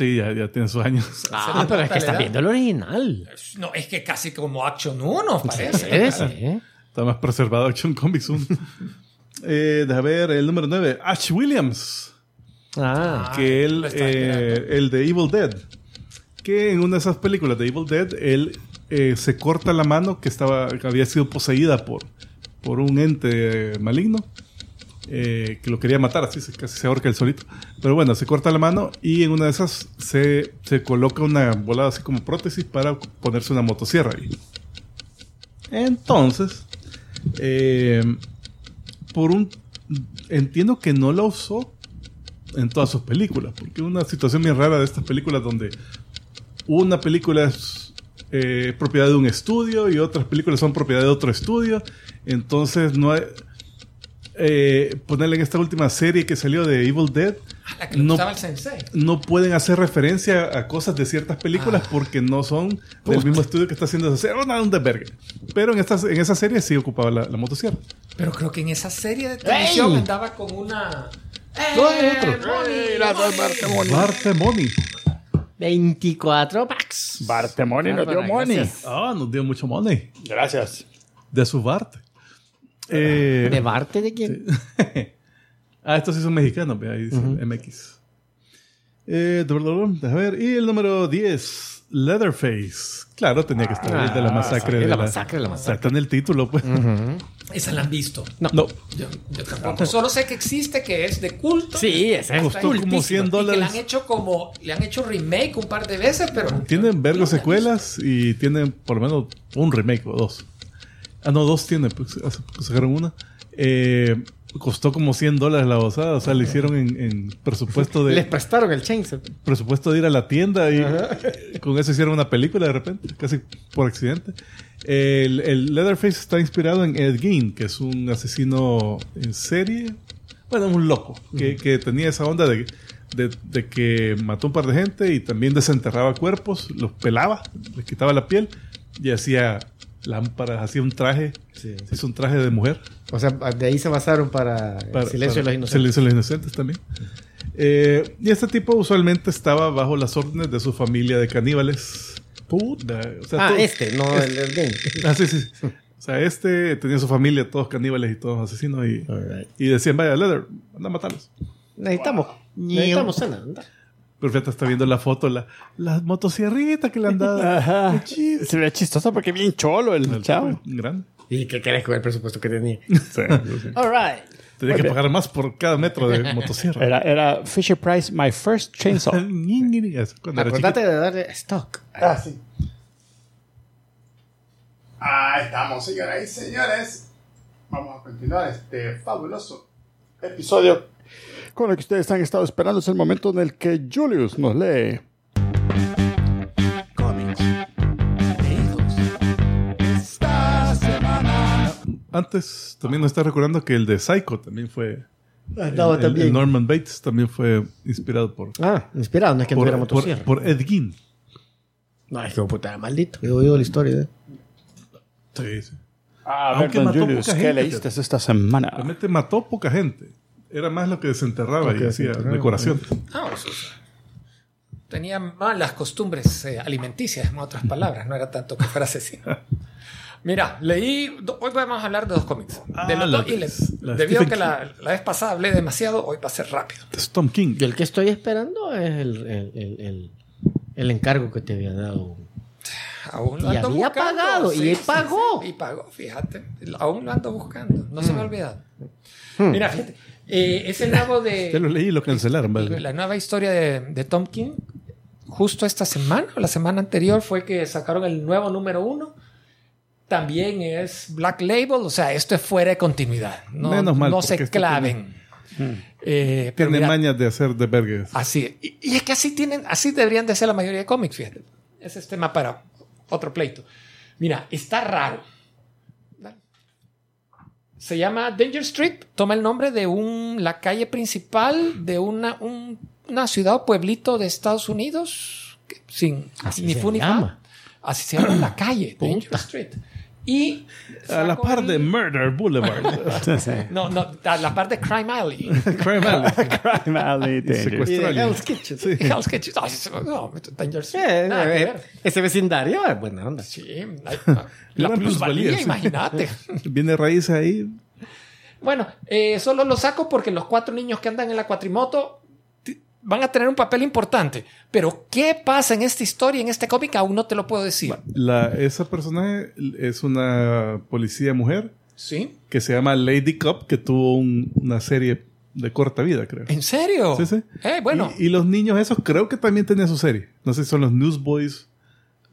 Sí, ya, ya tiene sus años. Ah, pero es que estás viendo el original. no es que casi como Action 1 parece. Sí, sí. Está más preservado Action Comics 1. [LAUGHS] eh, deja ver, el número 9. Ash Williams. Ah, que él, eh, el de Evil Dead, que en una de esas películas de Evil Dead, él eh, se corta la mano que estaba, había sido poseída por, por un ente maligno, eh, que lo quería matar, así se, casi se ahorca el solito. Pero bueno, se corta la mano y en una de esas se, se coloca una volada así como prótesis para ponerse una motosierra ahí. Entonces, eh, por un... Entiendo que no la usó en todas sus películas, porque una situación bien rara de estas películas donde una película es eh, propiedad de un estudio y otras películas son propiedad de otro estudio, entonces no hay... eh, ponerle en esta última serie que salió de Evil Dead, Ah, la que le No. gustaba el sensei. no pueden hacer referencia a cosas de ciertas películas porque no son del mismo estudio que está haciendo esa serie. Un desvergue. Pero en, esta, en esa serie sí ocupaba la, la motosierra. Pero creo que en esa serie de televisión ¡Ey! andaba con una. 24 packs. Bartemoni nos dio money. Ah, nos dio mucho money. Gracias. De su Bart. Eh, ¿De Barte de quién? [LAUGHS] ah, estos sí son mexicanos, ve, ahí dice MX. Eh, a ver, y el número 10, Leatherface. Claro, tenía que estar ahí de la masacre. sí, de la masacre, la masacre. está en el título, pues. Esa la han visto. No. Yo, yo tampoco. Solo sé que existe, que es de culto. Sí, ese es Costó como cultísimo. 100 Y que le dólares. han hecho como. Le han hecho remake un par de veces, pero. Tienen vergo Yo no la he secuelas y tienen por lo menos un remake o dos. Ah, no, dos tienen, pues poco sacaron una. Eh, costó como 100 dólares la bozada, o sea, le hicieron en, en presupuesto Les de prestaron el chainsaw. presupuesto de ir a la tienda y [LAUGHS] con eso hicieron una película de repente, casi por accidente. El, el Leatherface está inspirado en Ed Gein, que es un asesino en serie, bueno, un loco, que, que tenía esa onda de, de, de que mató un par de gente y también desenterraba cuerpos, los pelaba, les quitaba la piel y hacía lámparas, hacía un traje, Sí. hizo un traje de mujer. O sea, de ahí se basaron para, el Silencio para- de los Inocentes. Silencio de los Inocentes también. Eh, y este tipo usualmente estaba bajo las órdenes de su familia de caníbales. Puta. O sea, Ah, todo- este, no el, el game. [LAUGHS] Ah, sí, sí. O sea, este tenía su familia, todos caníbales y todos asesinos. Y, y decían, vaya, Leather, anda a matarlos. Necesitamos. Necesitamos cena. anda. Pero fíjate, está viendo la foto, la, la motosierrita que le han dado. Ajá. Se ve chistoso porque bien cholo el chavo. Grande. ¿Y qué querés con el presupuesto que tenía? [LAUGHS] Sí. All right. Tenía que pagar más por cada metro de [LAUGHS] motosierra. Era, era Fisher Price, my first chainsaw. [LAUGHS] Eso, cuando era Acordate de darle stock. Ah, sí. Ah, estamos, señoras y señores. Vamos a continuar este fabuloso episodio. Con lo que ustedes han estado esperando es el momento en el que Julius nos lee. Cómics. Esta semana. Antes, también nos está recordando que el de Psycho también fue. Andaba el- el- también. el Norman Bates también fue inspirado por, Ah, inspirado, no es que por, tuviera por, por Ed Gein. No, es que puta, maldito. He oído la historia de Sí, sí. Ah, Aunque mató Julius, poca ¿qué gente, leíste esta semana? Realmente mató poca gente. Era más lo que desenterraba Lo y hacía decoración. Eso sí. Tenía malas costumbres eh, alimenticias, en otras palabras. No era tanto que fuera asesino. [LAUGHS] Mira, leí. Hoy vamos a hablar de dos cómics. Ah, de los dos, y la debido a Stephen que la, la vez pasada hablé demasiado, hoy va a ser rápido. Es Tom King. Y el que estoy esperando es el, el, el, el- el encargo que te había dado. Aún lo Y ando había buscando. pagado, y él pagó. sí, y pagó, fíjate. Aún lo ando buscando. No se me ha olvidado. Hmm. Mira, fíjate. Eh, es el nuevo de. [LAUGHS] Ya lo leí y lo cancelaron. ¿vale? La nueva historia de, de Tom King, justo esta semana o la semana anterior, fue que sacaron el nuevo número uno. También es Black Label, o sea, esto es fuera de continuidad. No, Menos mal, no se porque este claven. Eh, pero Tiene mira, mañas de hacer de vergas. Así. Y, y es que así tienen, así deberían de ser la mayoría de cómics, fíjate. Ese es tema para otro pleito. Mira, está raro. Se llama Danger Street, toma el nombre de un, la calle principal de una, un- una ciudad o pueblito de Estados Unidos, que- sin Así ni se llama. Así se llama la calle, Danger. Street. Y A la par el- de Murder Boulevard. [LAUGHS] No, no, a la par de Crime Alley. [LAUGHS] Crime Alley. Crime Alley. Y de. Hell's Kitchen. Sí. Hell's Kitchen. Ay, no, Danger Street. Eh, Nada eh, ver. ese vecindario es buena onda. Sí, hay- la plusvalía, sí. imagínate. [LAUGHS] Viene raíz ahí. Bueno, eh, solo lo saco porque los cuatro niños que andan en la cuatrimoto van a tener un papel importante. Pero ¿qué pasa en esta historia, en este cómic? Aún no te lo puedo decir. La, esa personaje es una policía mujer ¿Sí? que se llama Lady Cop, que tuvo un- una serie de corta vida, creo. ¿En serio? Sí, sí. Eh, bueno. Y, y los niños esos creo que también tenían su serie. No sé si son los Newsboys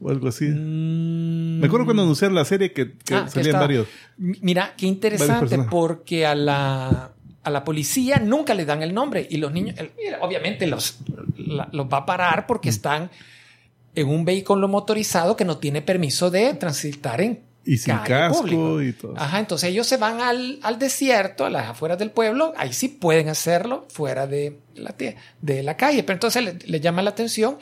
o algo así. Mm, Me acuerdo cuando anunciaron la serie que, que ah, salían varios. Mira, qué interesante porque a la, a la policía nunca le dan el nombre. Y los niños, obviamente los, los va a parar Mm. porque están en un vehículo motorizado que no tiene permiso de transitar en Y sin calle casco pública. y todo. Ajá, entonces ellos se van al, al desierto, a las afueras del pueblo, ahí sí pueden hacerlo fuera de la, de la calle, pero entonces le, le llama la atención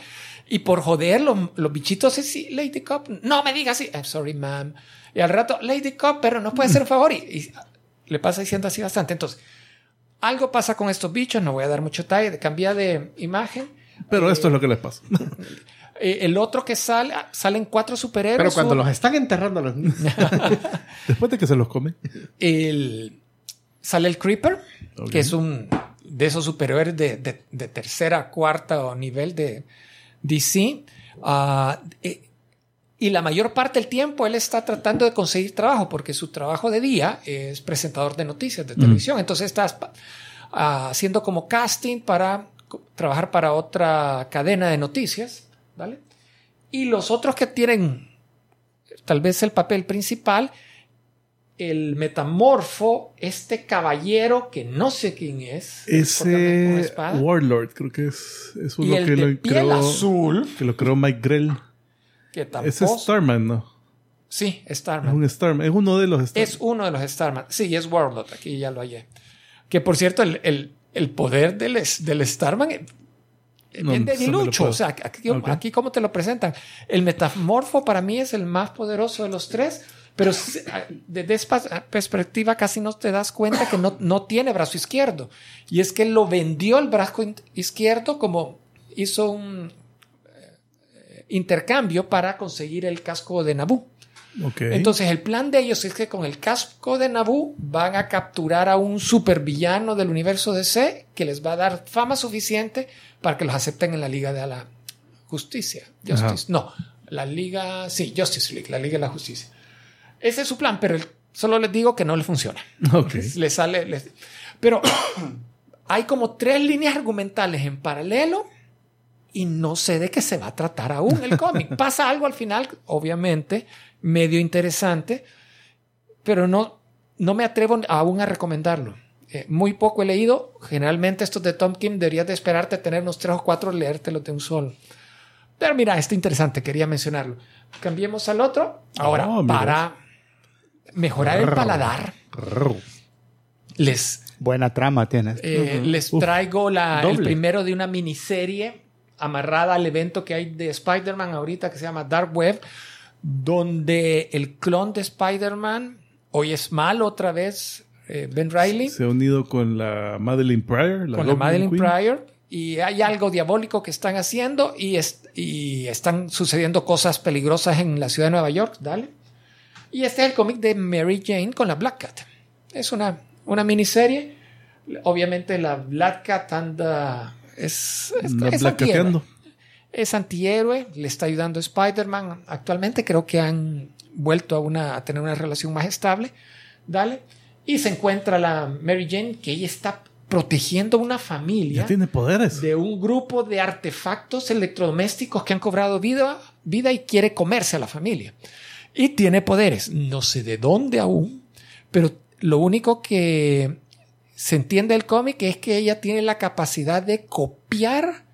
y por joder los, los bichitos así, Lady Cop, no me digas así, I'm sorry ma'am, y al rato, Lady Cop, pero no puede hacer un favor y, y le pasa diciendo así bastante, entonces algo pasa con estos bichos, no voy a dar mucho detalle, cambia de imagen. Pero esto es lo que les pasa. Eh, el otro que sale, ah, salen cuatro superhéroes. Pero cuando los están enterrando a los niños. [LAUGHS] Después de que se los come. el, sale el Creeper, que es un de esos superhéroes de, de, de tercera, cuarta o nivel de DC. Ah, eh, y la mayor parte del tiempo él está tratando de conseguir trabajo porque su trabajo de día es presentador de noticias de televisión. Entonces está ah, haciendo como casting para trabajar para otra cadena de noticias. ¿vale? Y los otros que tienen tal vez el papel principal el metamorfo, este caballero que no sé quién es. Ese Warlord creo que es, es y uno el que de lo piel creó, azul, que lo creó Mike Grell. Que tampoco... Es Starman, ¿no? Sí, Es Starman. un Starman. Es uno de los Starman. Es uno de los Starman. Sí, es Warlord, aquí ya lo hallé. Que por cierto, el, el- el poder del, es- del Starman es No, bien eso me lo debilucho. O sea, aquí, Ok. aquí cómo te lo presentan. El metamorfo para mí es el más poderoso de los tres, pero desde esta perspectiva casi no te das cuenta que no, no tiene brazo izquierdo. Y es que lo vendió el brazo izquierdo como hizo un eh, intercambio para conseguir el casco de Naboo. Entonces el plan de ellos es que con el casco de Naboo van a capturar a un supervillano del universo DC que les va a dar fama suficiente para que los acepten en la Liga de la Justicia. Justice. No, la Liga, sí, Justice League, la Liga de la Justicia. Ese es su plan, pero solo les digo que no le funciona. Ok. [LAUGHS] Le sale, les- pero [COUGHS] hay como tres líneas argumentales en paralelo y no sé de qué se va a tratar aún el cómic. [LAUGHS] Pasa algo al final, obviamente, medio interesante, pero no, no me atrevo aún a recomendarlo. Eh, muy poco he leído. Generalmente estos de Tom Kim deberías de esperarte a tener unos tres o cuatro, leértelos de un solo. Pero mira, esto interesante, quería mencionarlo. Cambiemos al otro. Ahora, Oh, para mejorar el paladar, les Buena trama tienes. eh, les traigo la, el primero de una miniserie amarrada al evento que hay de Spider-Man ahorita que se llama Dark Web, donde el clon de Spider-Man hoy es malo otra vez, eh, Ben Riley, Se ha unido con la Madeline Pryor. La con la Madeline Queen. Pryor. Y hay algo diabólico que están haciendo y, es- y están sucediendo cosas peligrosas en la ciudad de Nueva York. Dale. Y este es el cómic de Mary Jane con la Black Cat. Es una, una miniserie. Obviamente la Black Cat anda... Es, es, es antihéroe. Es antihéroe, le está ayudando a Spider-Man. Actualmente creo que han vuelto a, una, a tener una relación más estable. Dale. Y se encuentra la Mary Jane que ella está protegiendo una familia Ya tiene poderes. de un grupo de artefactos electrodomésticos que han cobrado vida, vida y quiere comerse a la familia. Y tiene poderes. No sé de dónde aún, pero lo único que se entiende del cómic es que ella tiene la capacidad de copiar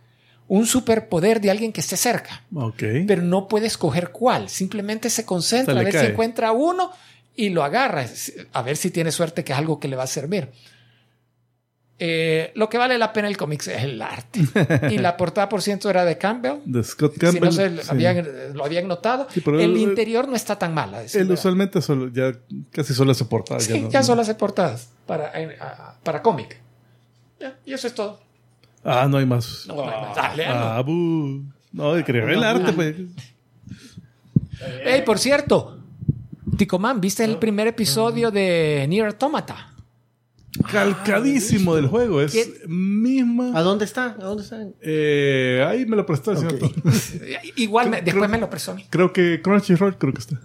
un superpoder de alguien que esté cerca, Ok. pero no puede escoger cuál. Simplemente se concentra Se a ver si encuentra uno y lo agarra, a ver si tiene suerte que es algo que le va a servir. Eh, lo que vale la pena el cómic es el arte. y la portada, por ciento, era de Campbell. De Scott Si Campbell. no se sí. habían- lo habían notado. Sí, el interior no está tan mal. Él usualmente solo, ya casi solo hace portadas. Sí, no- ya solo hace portadas para, ah, para cómic. Ya, y eso es todo. Ah, no hay más. No, no hay más. Dale, hazlo. Ah, bu. No, de creer el arte, pues. Ey, por cierto, Ticoman, ¿viste el primer episodio de Nier Automata? Calcadísimo del juego. Es ¿Qué? misma. ¿A dónde está? ¿A dónde está? Eh, ahí me lo prestó el señor Ok. Thor. [LAUGHS] Igual, me- después creo- me lo prestó a mí. Creo que Crunchyroll creo que está.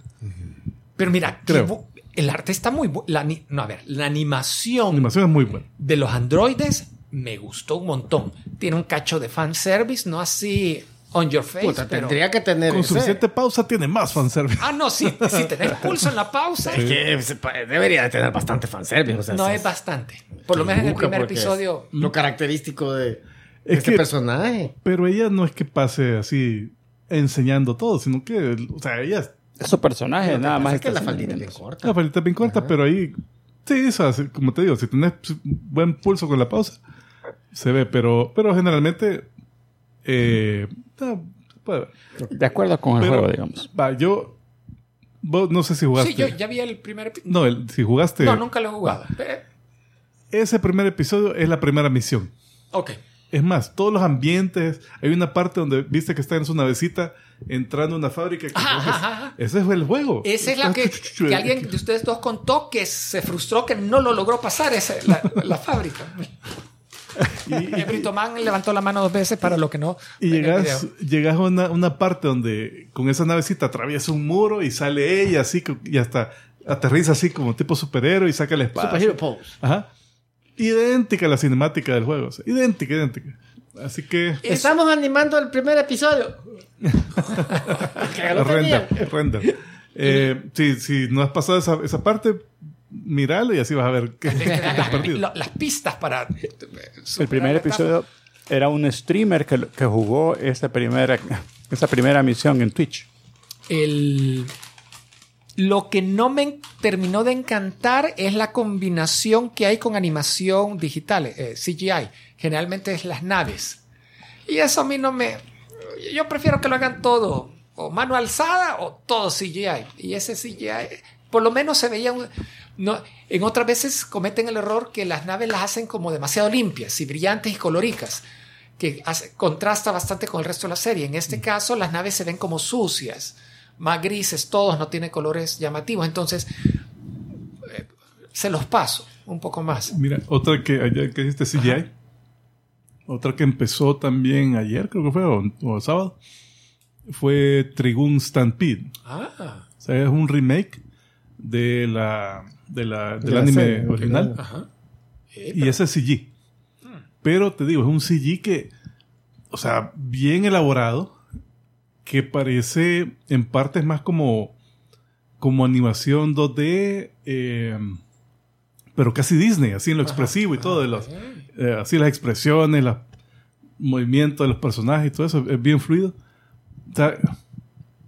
Pero mira, Creo. el arte está muy bu- la ani- No, a ver, la La animación animación es muy buena. de los androides me gustó un montón. Tiene un cacho de fanservice, no así on your face. Puta, pero- tendría que tener Con ese. suficiente pausa tiene más fanservice. Ah, no, sí, si tenés [LAUGHS] pulso en la pausa, Es que debería de tener bastante fanservice. O sea, no es bastante. Por lo menos en el primer episodio. Lo característico de, Es este que- personaje. Pero ella no es que pase así enseñando todo, sino que, o sea, ella Es su personaje, nada más. es que la faldita es bien corta. La palita bien corta, pero ahí, sí, si- como te digo, si tenés buen pulso con la pausa, se ve, pero, pero generalmente, eh, no, puede ver. De acuerdo con el Pero, juego, digamos. Va, yo, vos no sé si jugaste. Sí, yo ya vi el primer episodio. No, el- si jugaste, No, nunca lo he jugado. Ese primer episodio es la primera misión. ok. Es más, todos los ambientes, hay una parte donde viste que está en su navecita entrando a una fábrica. que Ajá, ajá, ajá. Ese fue el juego. Esa es la que, que alguien de ustedes dos contó que se frustró que no lo logró pasar esa, la, la fábrica. Y, Y Brito Man levantó la mano dos veces para lo que no. y el llegas, llegas a una, una parte donde con esa navecita atraviesa un muro y sale ella así y hasta aterriza así como tipo superhéroe y saca la espada. Superhero Pose. Ajá. Idéntica a la cinemática del juego. o sea, idéntica, idéntica. Así que... Estamos animando el primer episodio. [LAUGHS] Render, render. Eh, si, si no has pasado esa, esa parte, míralo y así vas a ver [LAUGHS] las, perdido. lo- las pistas para. El primer episodio era un streamer que, que jugó esta primera, esa primera misión en Twitch. El, lo que no me terminó de encantar es la combinación que hay con animación digital, eh, CGI. Generalmente es las naves. Y eso a mí no me... Yo prefiero que lo hagan todo, o mano alzada o todo CGI. Y ese CGI, por lo menos se veía... un- no, en otras veces cometen el error que las naves las hacen como demasiado limpias y brillantes y coloricas que hace- contrasta bastante con el resto de la serie. En este caso, las naves se ven como sucias, más grises, todos no tienen colores llamativos. Entonces, eh, se los paso un poco más. Mira, otra que ayer que hiciste CGI. Otra que empezó también ayer, creo que fue, o, o sábado. Fue Trigun Stampede. Ah, O sea, es un remake de la, de la, del la anime serie original. ajá. Eh, Y ese es CG. Pero te digo, es un CG que, o sea, bien elaborado, que parece en partes más como, como animación 2D, eh, pero casi Disney, así en lo expresivo y todo, de los, eh, así las expresiones, los movimientos de los personajes y todo eso, es bien fluido. O sea,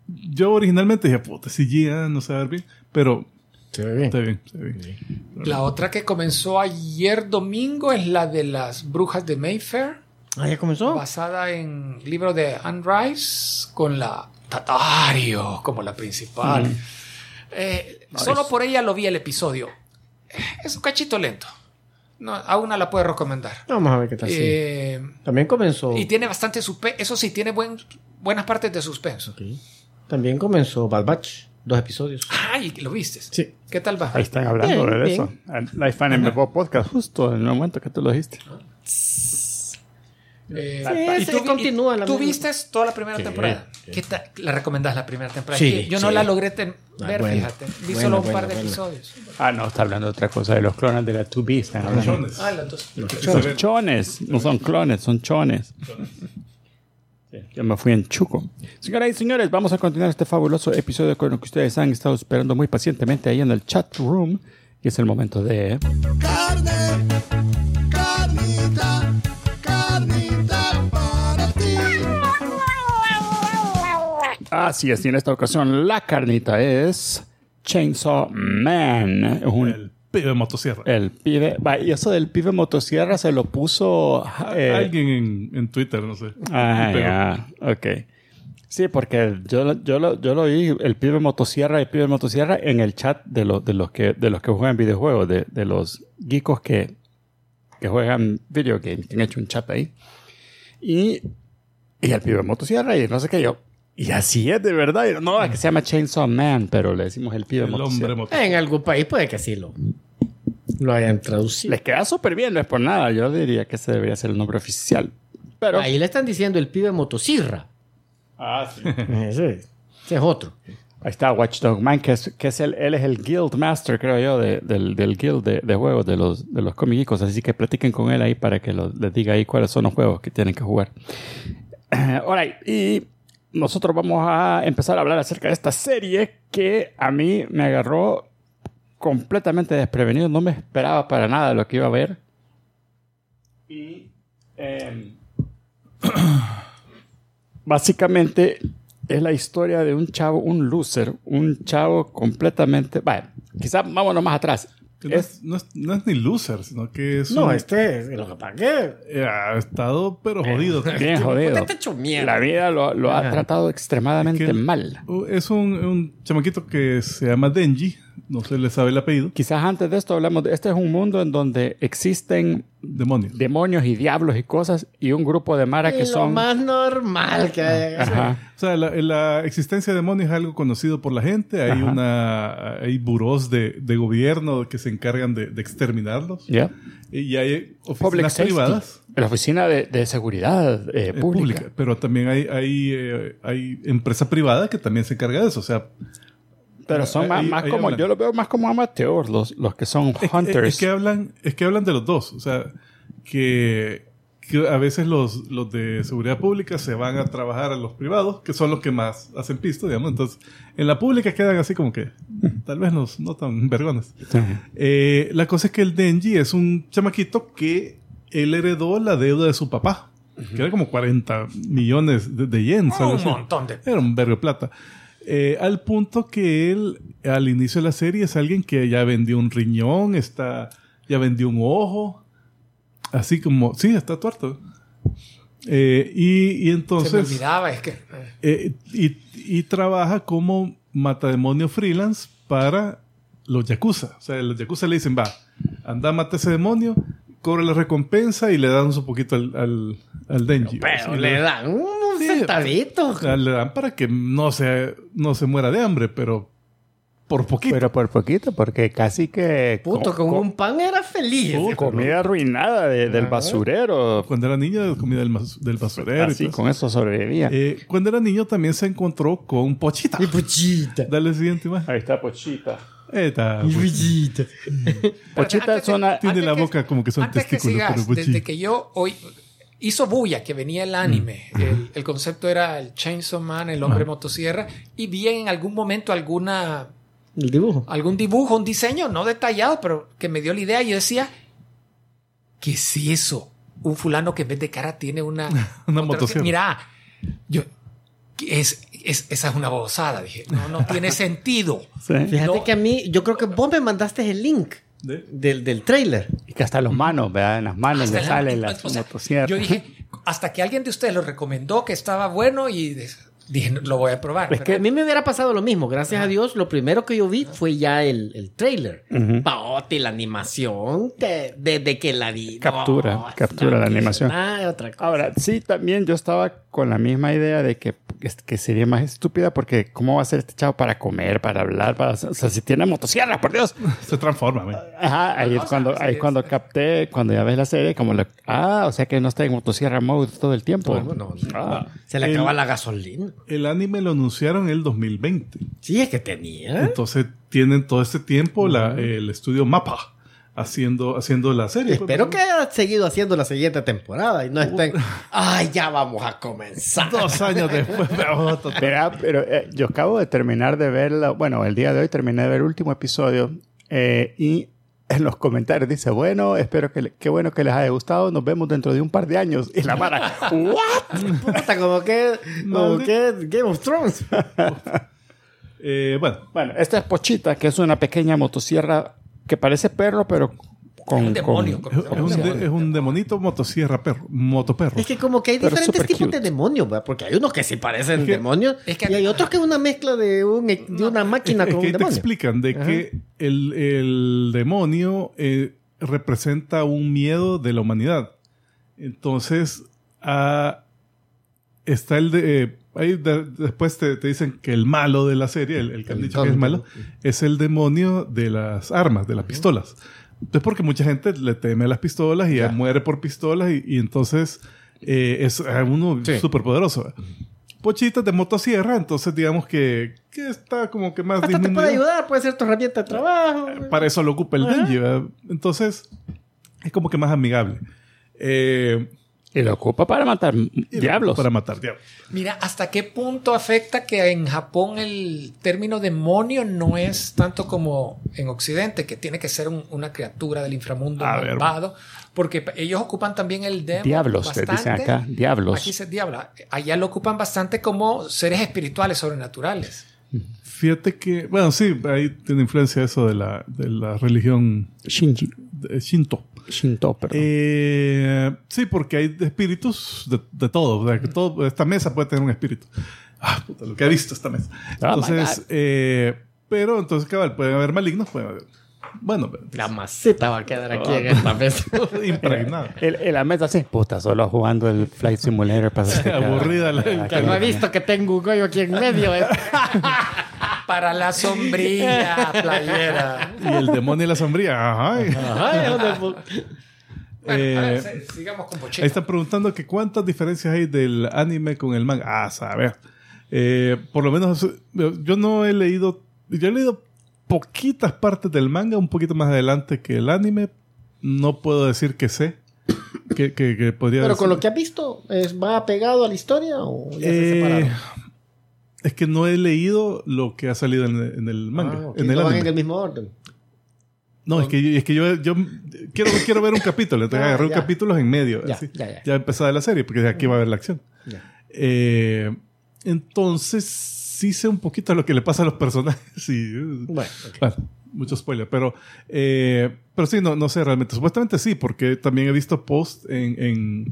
yo originalmente dije, puta, CG, ah, no se va a ver bien, pero Se ve bien. está bien, está bien. La otra que comenzó ayer domingo es la de las brujas de Mayfair, Ah, ya comenzó. basada en libro de Anne Rice, con la Tatario como la principal. Eh, Solo por ella lo vi el episodio. Eh, Es un cachito lento. No, aún no la puedo recomendar. Vamos a ver qué tal. sí. Eh, También comenzó. Y tiene bastante suspenso. Eso sí, tiene buen, buenas partes de suspenso. También comenzó Bad Batch. Dos episodios. Ay, ¿lo viste? Sí. ¿Qué tal va? Ahí están hablando Bien, de bien. eso. El Life Anime Pop Podcast, justo en el momento que tú lo dijiste. Eh, Sí, ¿y tú, continúa la tú viste toda la primera Sí, temporada? sí. ¿Qué tal? ¿La recomendás la primera temporada? Sí, yo no la logré ten- Ah, ver, bueno. fíjate. Vi Bueno, solo un bueno, par de bueno. episodios. Ah, no, está hablando de otra cosa, de los clones de la 2B. están hablando. Chones. Ah, las dos. Son chones, no son clones, son chones. Sí, Yo me fui en chuco. Señoras y señores, vamos a continuar este fabuloso episodio con lo que ustedes han estado esperando muy pacientemente ahí en el chat room. Y es el momento de... Carne, carnita, carnita para ti. Así es, y en esta ocasión la carnita es Chainsaw Man. Es un- El pibe motosierra. el pibe... Y eso del pibe motosierra se lo puso... eh, Alguien en, en Twitter, no sé. Ah, ya, ok. Sí, porque yo, lo- yo, lo, yo lo oí, el pibe motosierra, el pibe motosierra, en el chat de, los de, los, que, de los que juegan videojuegos, de, de los geekos que, que juegan video games, que han hecho un chat ahí. Y, y el pibe motosierra, y no sé qué yo. Y así es de verdad. No, es que se llama Chainsaw Man, pero le decimos el pibe El hombre motosierra. motosierra. En algún país puede que sí lo, lo hayan traducido. Les queda súper bien, no es por nada. Yo diría que ese debería ser el nombre oficial. Pero. Ahí le están diciendo el pibe motosirra. Ah, sí. [LAUGHS] Ese, ese es otro. Ahí está Watchdog Man, que es, que es el, él es el Guild Master, creo yo, de- del, del Guild de, de juegos de los, de los. Así que platiquen con él ahí para que lo- les diga ahí cuáles son los juegos que tienen que jugar. [CLEARS THROAT] Alright, y nosotros vamos a empezar a hablar acerca de esta serie que a mí me agarró completamente desprevenido. No me esperaba para nada lo que iba a ver. Y. em, [CLEARS THROAT] básicamente es la historia de un chavo, un loser, un chavo completamente. Vaya, quizás vámonos más atrás. Que no, Es, no, es, no es ni loser, sino que es No, un- este es lo que pasa que eh, ha estado pero jodido. bien jodido. Te hecho mierda. La vida lo, lo ha Ajá. tratado extremadamente Es que- mal. Uh, Es un, un chamaquito que se llama Denji, no se le sabe el apellido, Quizás antes de esto hablamos de. Este es un mundo en donde existen demonios. demonios y diablos y cosas y un grupo de Mara Y que lo son. más normal que hay. Ajá. O sea, la, la existencia de demonios es algo conocido por la gente. Hay Ajá. una hay burós de, de gobierno que se encargan de, de exterminarlos. ¿Ya? Y hay Public oficinas safety. privadas. La oficina de, de seguridad eh, eh, pública. pública, pero también hay, hay, eh, hay empresa privada que también se encarga de eso. O sea, Pero son más, Ahí- más ahí como. hablan. Yo lo veo más como amateurs, los, los que son es, hunters. es que hablan, es que hablan de los dos. O sea, que, que a veces los, los de seguridad pública se van a trabajar a los privados, que son los que más hacen pisto, digamos. Entonces, en la pública quedan así como que, [LAUGHS] tal vez no, no tan vergones. Eh, la cosa es que el Denji es un chamaquito que él heredó la deuda de su papá, que era como 40 millones de, de yens. algo un montón de... Era un verbo de plata. Eh, al punto que él, al inicio de la serie, es alguien que ya vendió un riñón, está, ya vendió un ojo. Así como, sí, está tuerto. Eh, y, y Se me entonces, olvidaba, es que... eh, y, y trabaja como matademonio freelance para los yakuza. O sea, los yakuza le dicen, va, anda, mata ese demonio, cobra la recompensa y le dan un poquito al, al, al Denji. Pero le dan un Sí, centavito. le dan para que no se, no se muera de hambre, pero por poquito. Pero por poquito, porque casi que. Puto, co- con co- un pan era feliz. Uh, comida arruinada de- del basurero. cuando era niño, comida del, del basurero. y Así, con eso sobrevivía. Eh, cuando era niño también se encontró con Pochita. Mi puchita. Dale siguiente imagen. Ahí está Pochita. Ahí está. Pochita de- una. Tiene la que- boca como que son antes que testículos, sigas, pero Pochita. desde que yo hoy hizo bulla que venía el anime, el, el concepto era el Chainsaw Man, el hombre motosierra, y vi en algún momento alguna El dibujo. algún dibujo, un diseño no detallado, pero que me dio la idea y yo decía, ¿qué es eso? Un fulano que en vez de cara tiene una, [LAUGHS] Una motosierra. Mira, yo ¿qué es, es- esa es una bobosada, dije, no, no tiene [LAUGHS] sentido. Sí. Fíjate No. que a mí, yo creo que vos me mandaste el link ¿De? del, del trailer. Y que hasta los manos, ¿verdad? En las manos Hasta le la- sale la o sea, motosierra. Yo dije, hasta que alguien de ustedes lo recomendó que estaba bueno y de- dije, "No, lo voy a probar. Es Pero- A mí me hubiera pasado lo mismo. Gracias a Dios, lo primero que yo vi fue ya el, el trailer. Paote, la animación, desde que la vi. Captura, no, captura la animación. nada de otra cosa. Ahora, sí, también yo estaba con la misma idea de que, que sería más estúpida porque ¿cómo va a ser este chavo para comer, para hablar? Para, o sea, si tiene motosierra, por Dios. [LAUGHS] Se transforma, man. Ajá, ahí es cuando, ahí es- cuando capté, cuando ya ves la serie, como le, ah, o sea que no está en motosierra mode todo el tiempo. No, no, no. Ah. Se le El- acaba la gasolina. El anime lo anunciaron en el 2020. Sí, es que tenía. Entonces tienen todo este tiempo la- el estudio Mapa haciendo, haciendo la serie. Espero que haya seguido haciendo la siguiente temporada y no estén. Ay, ya vamos a comenzar. Dos años después. [LAUGHS] pero- Pero, pero, eh, yo acabo de terminar de ver, la- bueno, el día de hoy terminé de ver el último episodio eh, y en los comentarios dice, bueno, espero que, le- qué bueno que les haya gustado, nos vemos dentro de un par de años. Y la mara, ¿what? [LAUGHS] Puta, como que, como que Game of Thrones. [LAUGHS] Eh, bueno, Bueno, esta es Pochita, que es una pequeña motosierra que parece perro, pero con... un demonio. con- es, es un, de- es un demonito motosierra perro, motoperro. Es que como que hay Pero diferentes tipos cute. de demonios, ¿verdad? Porque hay unos que sí parecen Es que- demonios es que- y hay otros que es una mezcla de, un, de una máquina Es con que un ahí te demonio. explican de Ajá. que el, el demonio eh, representa un miedo de la humanidad. Entonces, ah, está el de... eh, ahí de- después te, te dicen que el malo de la serie, el, el que han dicho que es malo, es el demonio de las armas, de las pistolas. Entonces, porque mucha gente le teme a las pistolas y Ya. muere por pistolas y, y entonces eh, es a uno Sí. súper poderoso. Pochitas de motosierra, entonces digamos que, que está como que más Hasta te puede disminuido. ayudar, puede ser tu herramienta de trabajo. Para eso lo ocupa el Ajá. Denji, ¿verdad? Entonces, es como que más amigable. Eh, Y lo ocupa para matar diablos. Para matar diablos. Mira, ¿hasta qué punto afecta que en Japón el término demonio no es tanto como en Occidente, que tiene que ser un- una criatura del inframundo A ver. malvado? Porque p- ellos ocupan también el demon Diablos, te dicen acá, diablos. Aquí se diabla. Allá lo ocupan bastante como seres espirituales sobrenaturales. Fíjate que, bueno, sí, ahí tiene influencia eso de la, de la religión Shinji. de Shinto. Shinto, perdón. Eh, sí, porque hay de, de todo. Que todo. Esta mesa puede tener un espíritu. Ah, puta, lo que ha visto esta mesa. Oh, Entonces, eh, pero entonces, cabal, pueden haber malignos, pueden haber. Bueno, pero- La maceta va a quedar aquí en esta mesa. [LAUGHS] impregnado. [LAUGHS] El, el la mesa así, puta, solo jugando el Flight Simulator para [LAUGHS] Aburrida la- que no he visto que tengo un hoyo aquí en medio. ¿eh? Para la sombrilla [LAUGHS] playera. Y el demonio y la sombría. Ajá. Ay, ¿dónde fue? Bueno, a ver, Eh, se- sigamos con Pochita. Ahí están preguntando que cuántas diferencias hay del anime con el manga. Ah, a saber. Eh, por lo menos yo no he leído, yo he leído poquitas partes del manga, un poquito más adelante que el anime. No puedo decir que sé. Que, que, que podría Pero decir- con lo que has visto, ¿es, ¿va pegado a la historia o ya se Eh, separaron? Es que no he leído lo que ha salido en el, en el manga. Ah, en el no anime. en el mismo orden. No, es que, es que yo, yo quiero, quiero ver un capítulo. Entonces [LAUGHS] Ah, agarré un ya. capítulo en medio. Ya, así. ya, ya. empezada la serie, porque aquí va a haber la acción. Ya. Eh, entonces, sí sé un poquito lo que le pasa a los personajes. y, uh, Bueno, ok. bueno, mucho spoiler. Pero, eh, pero sí, no, no sé realmente. Supuestamente sí, porque también he visto posts en, en,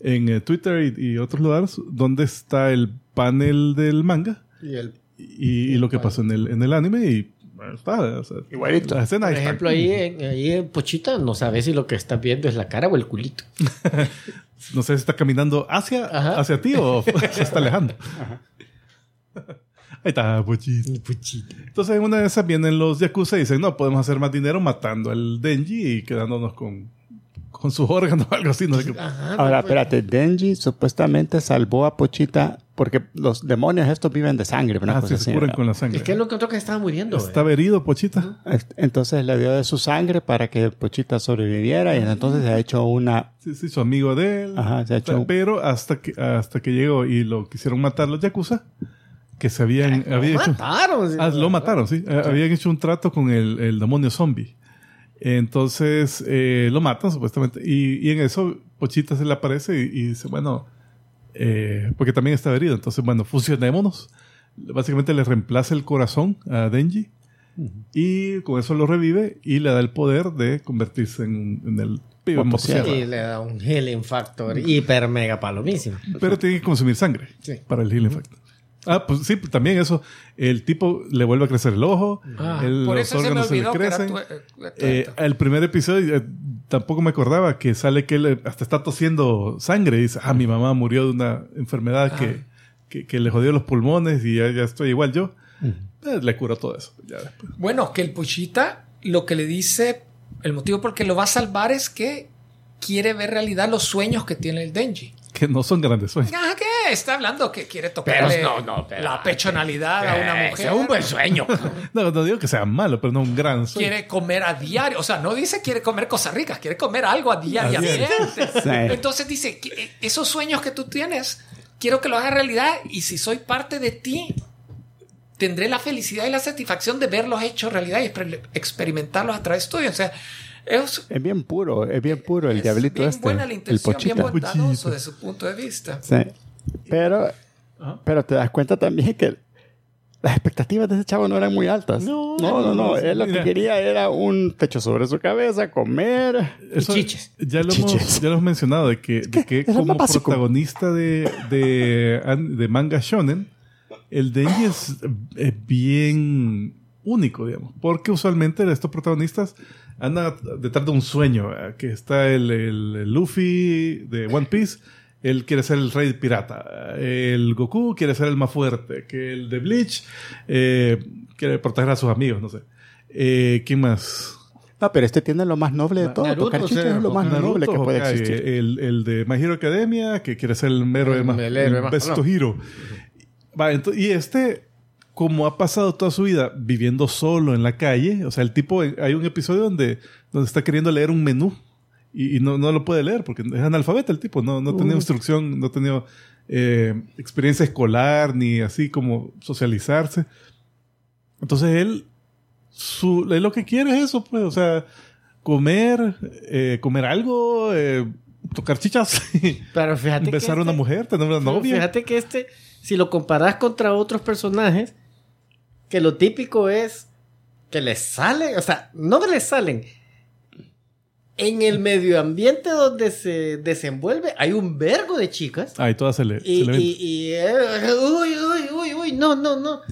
en, eh, Twitter y, y otros lugares donde está el panel del manga Y el, y, y lo que pasó en el, en el anime. Y está. o sea, Igualito. Por ejemplo, ahí [LAUGHS] en, ahí en Pochita no sabes si lo que estás viendo es la cara o el culito. [LAUGHS] No sé si está caminando hacia, Ajá. hacia ti o [LAUGHS] se está alejando. Ahí está, Pochito. Entonces, en una de esas vienen los Yakuza y dicen, no, podemos hacer más dinero matando al Denji y quedándonos con, con sus órganos o algo así. No sé qué. Ajá, Ahora, pues, espérate, Denji supuestamente salvó a Pochita porque los demonios estos viven de sangre. Una Ah, sí, se curan con la sangre. Es que él lo encontró que estaba muriendo. Está ¿eh? herido, Pochita. Entonces le dio de su sangre para que Pochita sobreviviera y entonces se ha hecho una... Sí, sí, su amigo de él. Ajá, se ha hecho... Pero hasta que, hasta que llegó y lo quisieron matar los Yakuza, que se habían... Lo había hecho, mataron. sí. Ah, lo mataron, sí. Eh, Habían hecho un trato con el, el demonio zombie. Entonces eh, lo matan, supuestamente. Y, y en eso, Pochita se le aparece y, y dice, bueno, eh, porque también está herido. Entonces, bueno, fusionémonos. Básicamente le reemplaza el corazón a Denji. Y con eso lo revive y le da el poder de convertirse en, en el pibe Motosierra. Y le da un healing factor hiper mega palomísimo. Pero tiene que consumir sangre Sí. para el healing factor. Ah, pues sí, también eso. El tipo le vuelve a crecer el ojo. el- Por los eso se me órganos se, le olvidó que era crecen. tu- eh, tu- Eh, el primer episodio eh, tampoco me acordaba que sale que él eh, hasta está tosiendo sangre y dice, ah, mi mamá murió de una enfermedad que, que, que le jodió los pulmones y ya, ya estoy igual yo. Eh, le curó todo eso. Ya. Bueno, que el Puchita lo que le dice, el motivo por que lo va a salvar es que quiere ver realidad los sueños que tiene el Denji. Que no son grandes sueños. Ah, ¿qué? Está hablando que quiere tocarle Pero no, no, pero- la pechonalidad a una mujer. Es un buen sueño. [LAUGHS] No, no digo que sea malo, pero no un gran sueño. Quiere comer a diario. O sea, no dice quiere comer cosas ricas, quiere comer algo a diariamente. Sí. Entonces dice, que, eh, esos sueños que tú tienes, quiero que lo hagas realidad y si soy parte de ti, tendré la felicidad y la satisfacción de verlos hechos realidad y exper- experimentarlos a través tuyo. O sea, es, Es bien puro, es bien puro el es diablito bien este. buena la el intención, bien pochita. bondadoso de su punto de vista. Sí. Pero, pero te das cuenta también que las expectativas de ese chavo no eran muy altas. No, no, no. Él lo que quería era un techo sobre su cabeza, comer. Eso chiches. Ya lo, Chiches. Hemos, ya lo hemos mencionado, de que, de que como protagonista de, de, de manga shonen, el Denji es, es bien único, digamos. Porque usualmente estos protagonistas andan detrás de un sueño. ¿verdad? Que está el, el- el Luffy de One Piece, él quiere ser el rey pirata. El Goku quiere ser el más fuerte. Que el de Bleach eh, quiere proteger a sus amigos, no sé. Eh, ¿Quién más? No, pero este tiene lo más noble de todo. Naruto, Tocar o sea, chichos es lo más Naruto, noble que puede Hokage, existir. El, el de My Hero Academia, que quiere ser el héroe El- más, el héroe el más best pelón. hero. Va, ento- y este, como ha pasado toda su vida viviendo solo en la calle, o sea, el tipo, hay un episodio donde, donde está queriendo leer un menú y, y no, no lo puede leer porque es analfabeta el tipo, no, no tenía instrucción, no tenía eh, experiencia escolar ni así como socializarse. Entonces él, su, él lo que quiere es eso, pues, o sea, comer, eh, comer algo, eh, tocar chichas, [LAUGHS] Pero fíjate que besar a una este- mujer, tener una novia. Fíjate que este, si lo comparas contra otros personajes, que lo típico es que les salen, o sea, no que les salen. En el medio ambiente donde se desenvuelve hay un vergo de chicas. Ay, todas se le, Y, se le y, y, eh, uy, uy, uy, uy, no, no, no.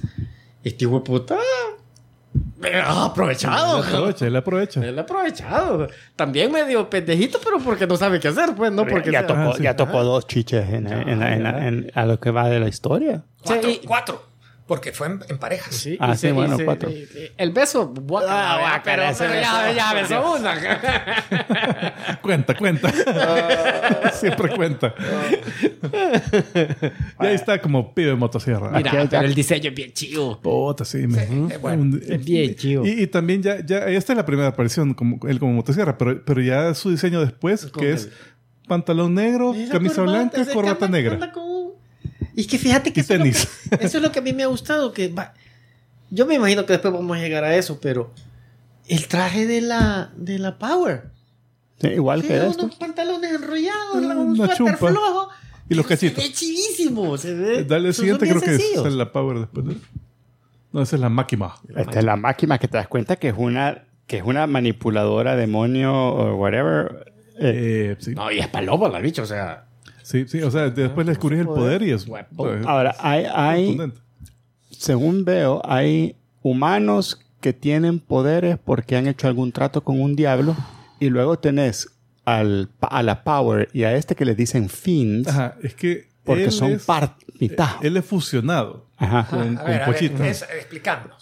Este hijo de puta. eh, aprovechado. Él aprovecha, él aprovecha. Él ha aprovechado. También medio pendejito, pero porque no sabe qué hacer, pues, no porque ya, sea- tocó, Ah, sí. ya tocó dos chiches en, en- en- en- a lo que va de la historia. Cuatro, Sí. cuatro. Porque fue en, en parejas. Sí, Ah, y sí, bueno, y cuatro. y- y- el beso, Ah, guácala, pero, pero ya, beso. ya besó una. [LAUGHS] Cuenta, cuenta. Siempre cuenta. y ahí está como pibe de motosierra. Mira, pero el diseño es bien chido. Puta, sí. me- Sí, es bueno. un- Es bien chido. Y, y también ya, ya, esta es la primera aparición, como, él como motosierra, pero, pero ya su diseño después, que el- es pantalón negro, camisa corbata, blanca, corbata negra. anda con un- Y es que fíjate que Y eso, es lo tenis. que- eso es lo que a mí me ha gustado. Que va- Yo me imagino que después vamos a llegar a eso, pero el traje de la, de la Power. Sí, igual Sí, que esto. unos pantalones enrollados, Una un suéter chumpa. flojo. Y los cachitos. Ve chivísimo. Se ve, Dale el siguiente, creo que es sencillos. es la Power después. de- No, esa es la máquina. Esta es la máquina que te das cuenta que es una, que es una manipuladora, demonio o whatever. Eh, Eh, sí. No, y es paloma la bicha, o sea. Sí, sí. O sea, después le descubrís el poder y es. Huevo. ahora, hay, hay según veo, hay humanos que tienen poderes porque han hecho algún trato con un diablo y luego tenés al, a la Power y a este que les dicen Fiends Ajá, es que. porque él son es- mitad. Él es fusionado Ajá. con, A ver, a ver, Pochita. es-.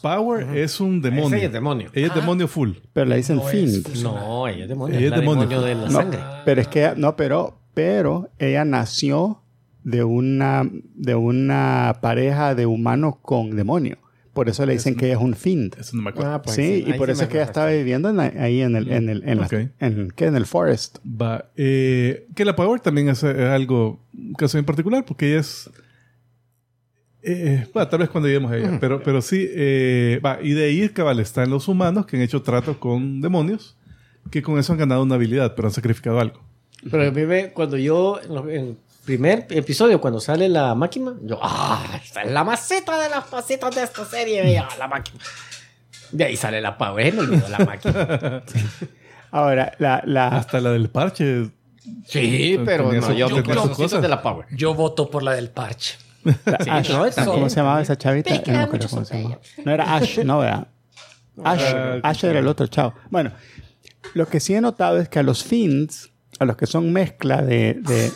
Power un demonio. Ese es demonio. Ella es demonio full. Pero le dicen No. No, ella es demonio. Ella es la demonio. de la No, sangre. pero es que no, pero pero ella nació de una de una pareja de humano con demonio. Por eso le dicen que ella es un fiend. Eso no me acuerdo. Ah, pues sí, sí, y por eso es que ella estaba viviendo en ahí en el en el en, la- Ok. en- ¿qué? en el forest. Va. eh, que la Power también es, eh, algo, un caso en particular, porque ella es. eh, bueno, tal vez cuando lleguemos a ella, pero, pero sí, eh, va, y de ahí, cabal, están los humanos que han hecho trato con demonios, que con eso han ganado una habilidad, pero han sacrificado algo. Pero a mí me- cuando yo, en el primer episodio, cuando sale la máquina, yo, ¡ah! Esta es la maceta de las macetas de esta serie, veía la máquina. De ahí sale la Power, me olvidó la máquina. [LAUGHS] Ahora, la, la Hasta la del parche. Sí, pero no, su- yo cosas. de la Power. Yo voto por la del parche. Sí, Ash, no, está ¿Cómo se llamaba esa chavita? Yo no me acuerdo cómo se sope. llamaba. No era Ash, no, ¿verdad? Ash, Ah, Ash era el otro chavo. Bueno, lo que sí he notado es que a los Finns, a los que son mezcla de, de,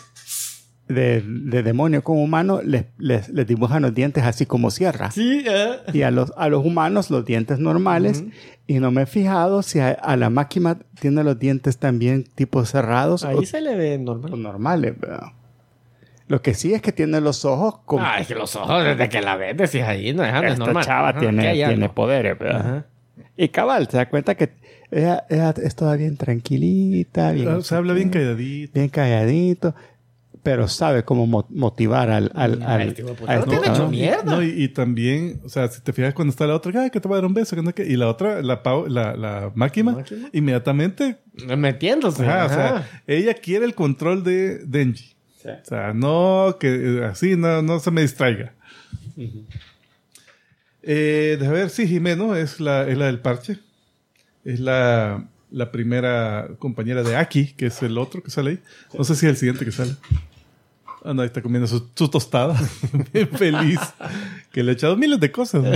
de- de demonio con humano, les, les, les dibujan los dientes así como sierra. Sí, eh. Y a los, a los humanos los dientes normales. Y no me he fijado si a, a la máquina tiene los dientes también tipo cerrados Ahí o, se le ve o normal. normales. ¿verdad? Lo que sí es que tiene los ojos como... Ah, es que los ojos desde que la ves decís ahí, no es no es esta normal. chava Ajá, tiene, tiene poderes, ¿verdad? Ajá. Y cabal, se da cuenta que ella, ella es toda bien tranquilita, bien, Ah, Se habla bien calladito. bien calladito, pero sabe cómo mo- motivar al, al, Ay, al, hijo de puta, a no tiene hecho cabrón. mierda. No, y, y también, o sea, si te fijas cuando está la otra, ay, que te va a dar un beso, que no sé qué", y la otra, la, la, la máquina, inmediatamente, Metiéndose. ajá, o sea, ella quiere el control de Denji. O sea, no, que eh, así no, no se me distraiga. Eh, déjame ver, sí, Jimeno es la, es la del parche. Es la, la primera compañera de Aki, que es el otro que sale ahí. No sé si es el siguiente que sale. Ah, no, ahí está comiendo su, su tostada. [LAUGHS] Bien feliz. Que le ha echado miles de cosas. ¿no?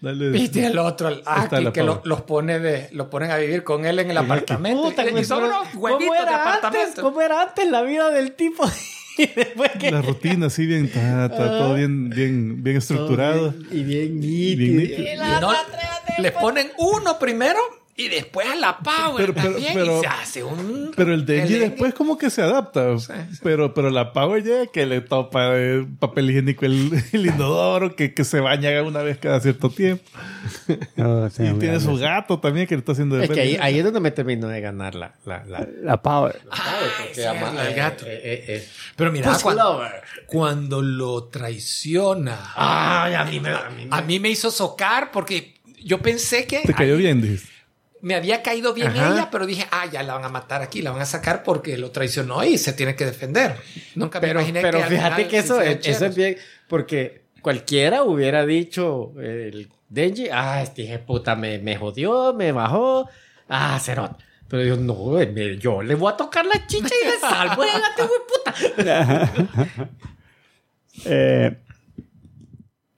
Dale. Viste el otro, el Aki, que lo- los pone de, los ponen a vivir con él en el apartamento. Puta, y, y son unos huevitos ¿Cómo de era antes? apartamento. ¿Cómo era antes la vida del tipo? [LAUGHS] y después que... La rutina así bien, ta, ta, todo bien, bien, bien estructurado. Y bien Bien nítido. nítido. Y no- les ponen uno primero y después a la Power Pero- pero- también pero- y se hace un... Pero el Denji después como que se adapta. Pero, pero la Power ya que le topa eh, papel higiénico el, [LAUGHS] el inodoro, que, que se baña una vez cada cierto tiempo. [LAUGHS] No, sí, y tiene su gato también que le está haciendo de Es que ahí, ahí es donde me terminó de ganar la... la, la La power. Ay, sí, el gato. eh, eh, eh. Pero mira, cuando, cuando lo traiciona... Ay, a mí me... A mí me... A mí me hizo socar porque yo pensé que Te cayó ahí bien, dijiste. me había caído bien Ajá. ella, pero dije, ah, ya la van a matar aquí, la van a sacar porque lo traicionó y se tiene que defender. Nunca me Pero, imaginé pero que al fíjate final que eso, es, eso es bien... Porque cualquiera hubiera dicho el Denji, ah, este hijo de puta me, me jodió, me bajó, ah, cerot. Pero yo, no, me- yo le voy a tocar la chicha y le [LAUGHS] salvo, égate, güey, puta. [LAUGHS] Eh,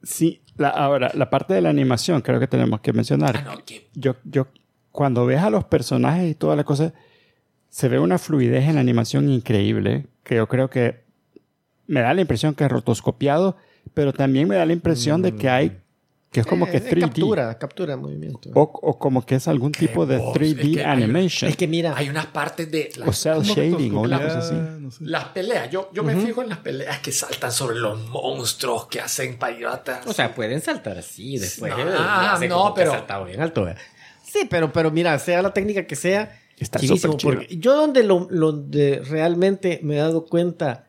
sí, la, ahora, la parte de la animación creo que tenemos que mencionar. Ah, no, que- Yo, yo, cuando ves a los personajes y toda la cosa, se ve una fluidez en la animación increíble, que yo creo que me da la impresión que es rotoscopiado, pero también me da la impresión de que hay, que es como que Eh, 3D. Captura, captura de movimiento. O, o como que es algún tipo de voz, 3D es que hay- animation. Es que mira, hay unas partes de la- o cel shading o una cosa así. no sé. las peleas. Yo, yo me fijo en las peleas que saltan sobre los monstruos que hacen piratas. o sea, pueden saltar así después. No, eh, ah, no, pero- bien alto. eh. Sí, pero, pero mira, sea la técnica que sea, Está súper chido. porque yo donde lo, lo de realmente me he dado cuenta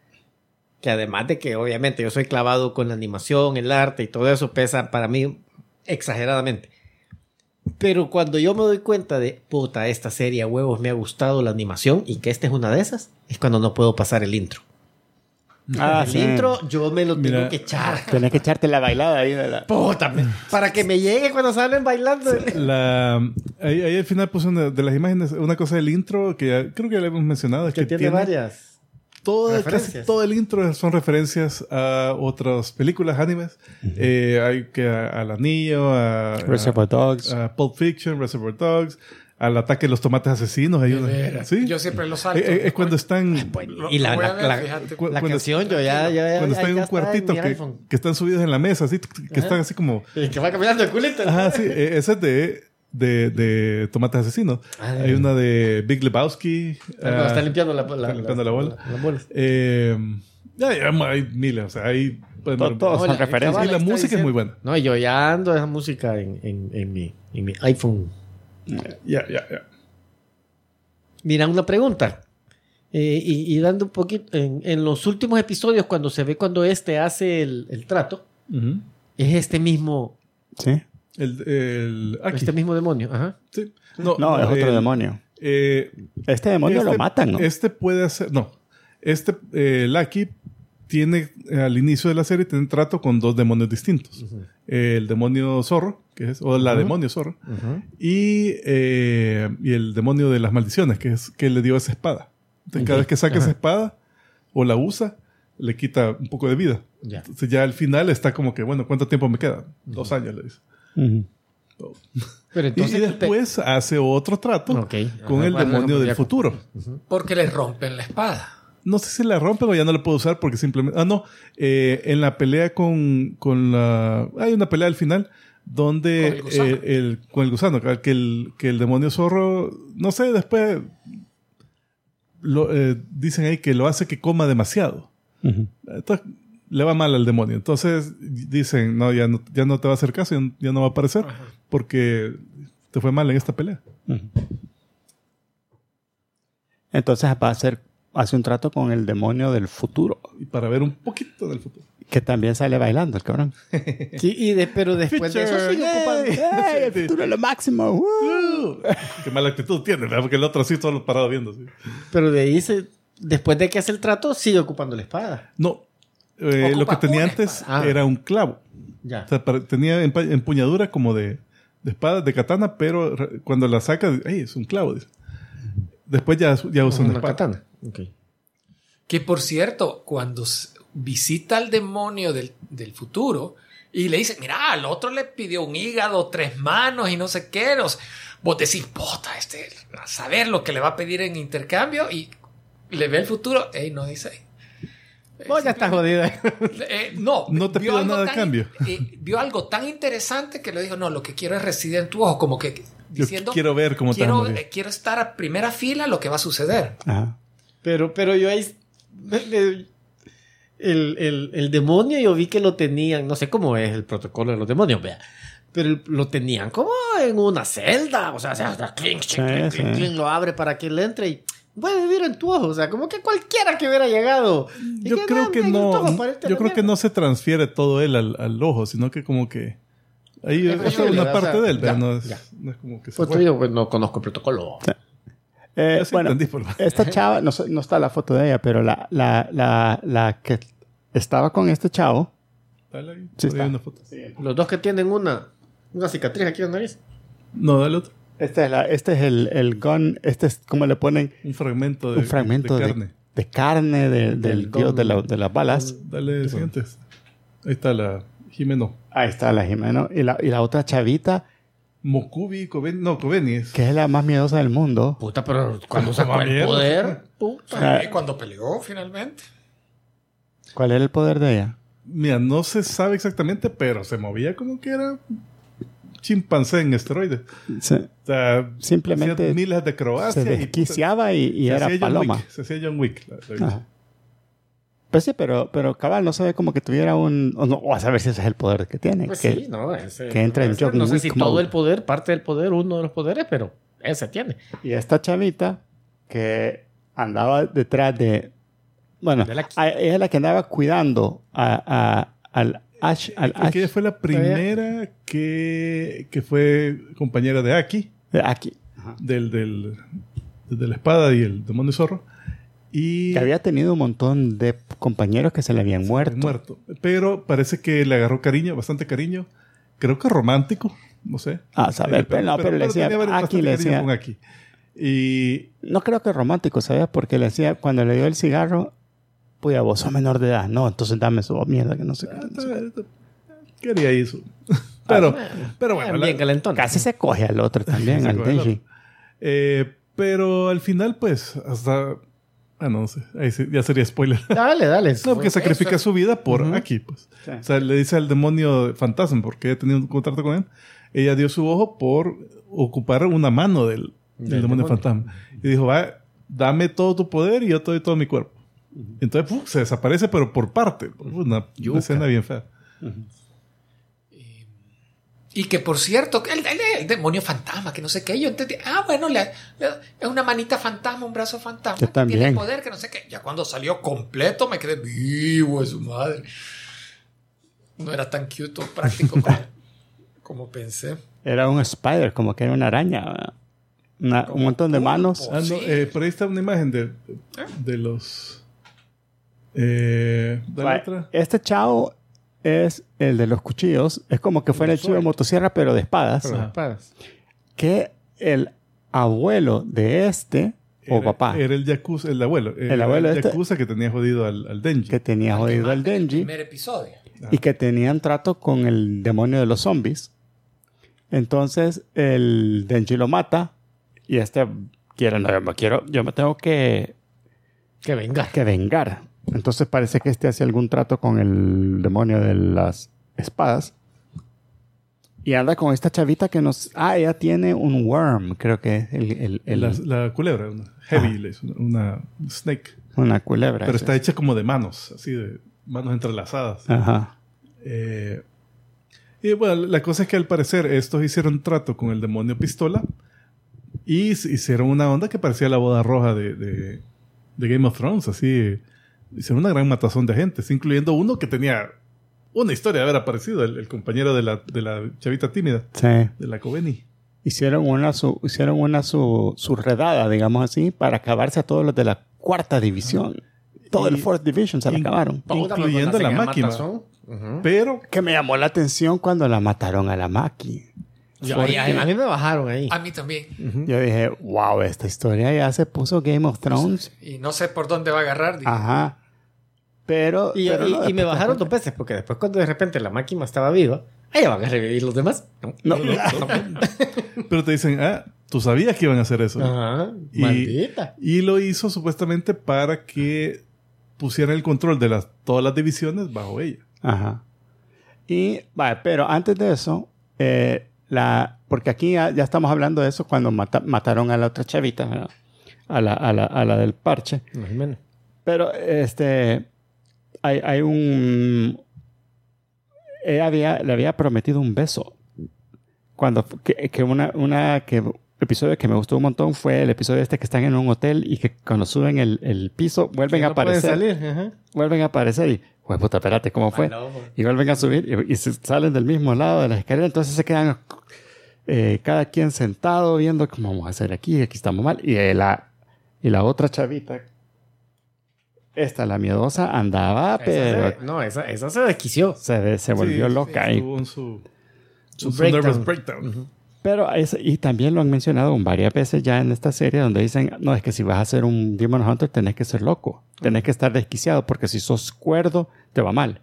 que además de que obviamente yo soy clavado con la animación, el arte y todo eso pesa para mí exageradamente. Pero cuando yo me doy cuenta de, puta, esta serie a huevos me ha gustado la animación y que esta es una de esas, es cuando no puedo pasar el intro. Ah, el sí. intro yo me lo tengo Mira. que echar. Tenés que echarte la bailada ahí de la... Puta, para que me llegue cuando salen bailando. La, ahí, ahí al final puse una de las imágenes, una cosa del intro que ya- creo que ya le hemos mencionado. Es Que tiene varias. Todo, casi todo el intro son referencias a otras películas, animes. Eh, hay que a, al anillo, a, Reservoir Dogs. a Pulp Fiction, Reservoir Dogs, al ataque de los tomates asesinos. Hay una. ¿sí? Yo siempre lo salto. Eh, eh, es cuando están, Y la, ver, cu- canción yo ya, ya, cuando ya- están en un cuartito que, iPhone. que están subidos en la mesa, así, que están así como... Y que va caminando el culito. Ajá, sí, eh, ese es de, de, de Tomates Asesinos. Ah, Hay una de Big Lebowski. Ah, está limpiando la, la, está limpiando la bola. eh, hay miles, o sea, hay... To- todos son referencias. Sí, la música es muy buena. No, y yo ya ando esa música en, en, en, mi, en mi iPhone. Ya, ya, ya. Mira, una pregunta. Eh, y, y dando un poquito, en, en los últimos episodios, cuando se ve cuando este hace el, el trato, es este mismo, Sí. El, el, aquí. este mismo demonio. Ajá. Sí. No, es otro el- demonio. eh, Este demonio este- lo matan, ¿no? Este puede hacer... No. Este, eh, Lucky tiene, al inicio de la serie, tiene trato con dos demonios distintos. El demonio zorro, que es... O la demonio zorro. Y, eh, y el demonio de las maldiciones, que es que le dio esa espada. Entonces, cada vez que saca esa espada o la usa, le quita un poco de vida. Ya. Entonces ya al final está como que, bueno, ¿cuánto tiempo me queda? Dos años, le dice. Ujú. Pero Y, entonces. y después hace otro trato con Ajá, el bueno, demonio ya- del futuro. Porque le rompen la espada. No sé si la rompen o ya no la puedo usar porque simplemente... Ah, no. Eh, en la pelea con, con la... Hay una pelea al final donde... Con el gusano. eh, el- con el gusano. Que el, que el demonio zorro... No sé, después... lo- eh, dicen ahí que lo hace que coma demasiado. Entonces, le va mal al demonio. Entonces dicen, no, ya no, ya no te va a hacer caso, ya, ya no va a aparecer porque te fue mal en esta pelea. Entonces va a hacer, hace un trato con el demonio del futuro, Y para ver un poquito del futuro. que también sale bailando el cabrón. Sí, y de- pero [LAUGHS] después de eso sigue ocupando. ¡Ey, el futuro es lo máximo! [LAUGHS] Qué mala actitud tiene, ¿verdad? Porque el otro así solo parado viendo. así. Pero de ahí, se, después de que hace el trato, sigue ocupando la espada. No, eh, lo que tenía antes. Ah. era un clavo. Ya. O sea, para- tenía empuñadura como de, de espada, de katana, pero re- cuando la saca, ¡ay, es un clavo! dice. Después ya, ya usa una Una espada. katana. Que por cierto, cuando s- visita al demonio del, del futuro y le dice, mira, al otro le pidió un hígado, tres manos y no sé qué, los- vos decís, puta, este, a saber lo que le va a pedir en intercambio y le ve el futuro, ey, no dice. Vos ya estás jodida. Eh, no, No te pido nada a tan- cambio. eh, vio algo tan interesante que le dijo, no, lo que quiero es residir en tu ojo, como que Yo diciendo, quiero ver cómo te quiero, morir. eh, quiero estar a primera fila lo que va a suceder. Ajá. Pero, pero yo ahí. el, el, el demonio, yo vi que lo tenían. No sé cómo es el protocolo de los demonios, vea. Pero lo tenían como en una celda. O sea, o sea, clink, clink, clink, sí. clink, lo abre para que él entre y. Puede vivir en tu ojo, o sea, como que cualquiera que hubiera llegado. Yo creo que "Dame en tu no, yo creo que mierda". no se transfiere todo él al, al ojo, sino que como que ahí Es es una o parte sea, de él, ya, no, es, ya. no es como que se Pues digo, pues no conozco el protocolo. Eh, Yo sí bueno, entendí por- esta [LAUGHS] chava, no, no está la foto de ella, pero la, la, la, la que estaba con este chavo, Dale ahí, Sí está. una foto. Los dos que tienen una, una cicatriz aquí en la nariz. No, dale otro. Este es, la, este es el, el gun, este es como le ponen Un fragmento de, un fragmento de de, carne. de carne de- del Del dios de, la- de las balas. Dale siguientes. Ahí está la Jimeno. Ahí está la Jimeno. Y la, y la otra chavita, Mokubi, no, Kobeni es. que es la más miedosa del mundo. Puta, pero cuando [LAUGHS] sacó el poder. Puta. Ah. Cuando peleó finalmente. ¿Cuál era el poder de ella? Mira, no se sabe exactamente, pero se movía como que era chimpancé en esteroides. Se, O sea, Simplemente hacía miles de acrobacias. se y- desquiciaba y, y se era paloma. Wick, se hacía John Wick. la- la. Pues sí, pero, pero cabal, no se ve como que tuviera un... O, no, o a saber si ese es el poder que tiene. Pues que- sí, no, ese, que entra en John No sé Wick si mode. todo el poder, parte del poder, uno de los poderes, pero ese tiene. Y esta chavita que andaba detrás de... Bueno, De la- ella es la que andaba cuidando a, a- al Ash. Al Ash que ella fue la primera que, que fue compañera de Aki, de aquí. del, del, de la espada y el demonio zorro. Y Que había tenido un montón de compañeros que se le habían muerto. muerto. Pero parece que le agarró cariño, bastante cariño. Creo que romántico, no sé. Ah, saber, pero no, pero le decía, Aki le decía, con Aki. Y no creo que romántico, ¿sabes? Porque le decía, cuando le dio el cigarro, pues vos sos menor de edad. No, entonces dame su mierda, que no sé qué. no sé qué. quería eso. [LAUGHS] Pero, pero bueno, la- bien calentón. Casi se coge al otro también, [LAUGHS] al otro. Eh, pero al final, pues, hasta. Ah, no sé. Ahí sí, ya sería spoiler. [LAUGHS] Dale, dale. No, porque sacrifica eso. su vida por Ujú. aquí, pues. Sí. O sea, le dice al demonio fantasma, porque ella tenía un contrato con él. Ella dio su ojo por ocupar una mano del, del Del demonio, demonio. fantasma. Y dijo, va, dame todo tu poder y yo te doy todo mi cuerpo. Entonces, ¡puf! se desaparece, pero por parte. Una, escena bien fea. Y que por cierto, el, el- el demonio fantasma, que no sé qué, yo entendí. Ah, bueno, le- le- es una manita fantasma, un brazo fantasma. Que Tiene también. poder, que no sé qué. Ya cuando salió completo me quedé vivo de su madre. No era tan cute o práctico como, [LAUGHS] como pensé. Era un spider, como que era una araña. Una- un montón de pulpo. manos. Ah, no, Sí. eh, por ahí está una imagen de, de los. Eh, dale Va, otra. Este chavo es el de los cuchillos. Es como que fuera el chivo de motosierra, pero de espadas. Pero las espadas. Que el abuelo de este o Era- papá, Era el Yakuza, el abuelo. Era abuelo el este- Yakuza que tenía jodido al, al Denji. que tenía jodido al El Denji primer episodio. y que tenían trato con el demonio de los zombies. Entonces el Denji lo mata y este quiere, no, yo me quiero, yo me tengo que, Que venga. que vengar. Entonces parece que este hace algún trato con el demonio de las espadas. Y anda con esta chavita que nos... Ah, ella tiene un worm, creo que es el, el- el- La, la culebra, una heavy, una, snake. una culebra. Pero está hecha como de manos, así de manos entrelazadas. Ajá. Eh, y bueno, la cosa es que al parecer estos hicieron trato con el demonio pistola y hicieron una onda que parecía la boda roja de, de- de Game of Thrones, así. Hicieron una gran matazón de agentes, incluyendo uno que tenía una historia de haber aparecido, el, el compañero de la, de la chavita tímida, Sí. de la Coveni. Hicieron una, su, hicieron una su, su redada, digamos así, para acabarse a todos los de la cuarta división. Todo el Fourth Division se la acabaron. Incluyendo la máquina. Pero Que me llamó la atención cuando la mataron a la Maki. Yo- ahí- a mí me bajaron ahí. A mí también. Yo dije, wow, esta historia ya se puso Game of Thrones. Y no sé por dónde va a agarrar. dije. Ajá. Pero. Y, pero y- no, y me bajaron dos veces, porque después cuando de repente la máquina estaba viva, ahí van a revivir los demás. No. No, [LAUGHS] Pero te dicen, ah, tú sabías que iban a hacer eso. Ajá. Y- Maldita. Y lo hizo supuestamente para que pusieran el control de las, todas las divisiones bajo ella. Ajá. Y, vale, pero antes de eso, eh, la, porque aquí ya, ya estamos hablando de eso cuando mata- mataron a la otra chavita, ¿verdad? A la, a la, a la del parche. Menos. Pero, este, hay, hay un... Ella había, le había prometido un beso. Cuando, que, que una, una, que episodio que me gustó un montón fue el episodio este que están en un hotel y que cuando suben el, el piso vuelven a no aparecer. salir. Vuelven a aparecer y, pues puta, espérate, ¿cómo fue? Y vuelven a subir y, y se salen del mismo lado de la escalera. Entonces se quedan eh, cada quien sentado viendo cómo vamos a hacer aquí, aquí estamos mal. Y eh, la, y la otra chavita, esta, la miedosa, andaba, Esa pero se- no, esa, esa se desquició. se, se volvió Sí, loca. sí, y- su, Su su breakdown. nervous breakdown. Pero es- y también lo han mencionado varias veces ya en esta serie donde dicen, no, es que si vas a ser un Demon Hunter tenés que ser loco, tenés que estar desquiciado porque si sos cuerdo te va mal.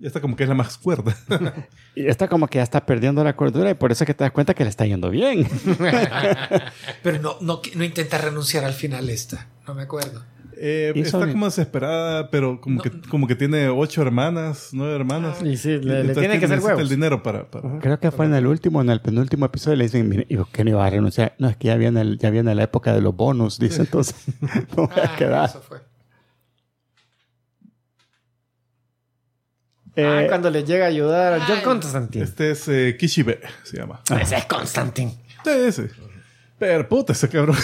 Y esta como que es la más cuerda. [LAUGHS] Y esta como que ya está perdiendo la cordura y por eso es que te das cuenta que le está yendo bien. [LAUGHS] Pero no, no, no intenta renunciar al final esta. No me acuerdo. Eh, está como desesperada, pero como, No. que, como que tiene ocho hermanas, nueve hermanas. Y sí, le, le Entonces tiene que hacer huevos. el dinero para... para- Creo que fue en el último, en el penúltimo episodio, le dicen, "Mire, ¿y por qué no iba a renunciar? No, es que ya viene, el- ya viene la época de los bonus, dice, entonces [LAUGHS] no voy a Ah, quedar. eso fue. Ah, Eh, cuando le llega a ayudar a John. Constantine. Este es eh, Kishibe, se llama. Ese es Constantine. Este ese. Pero puta, ese cabrón.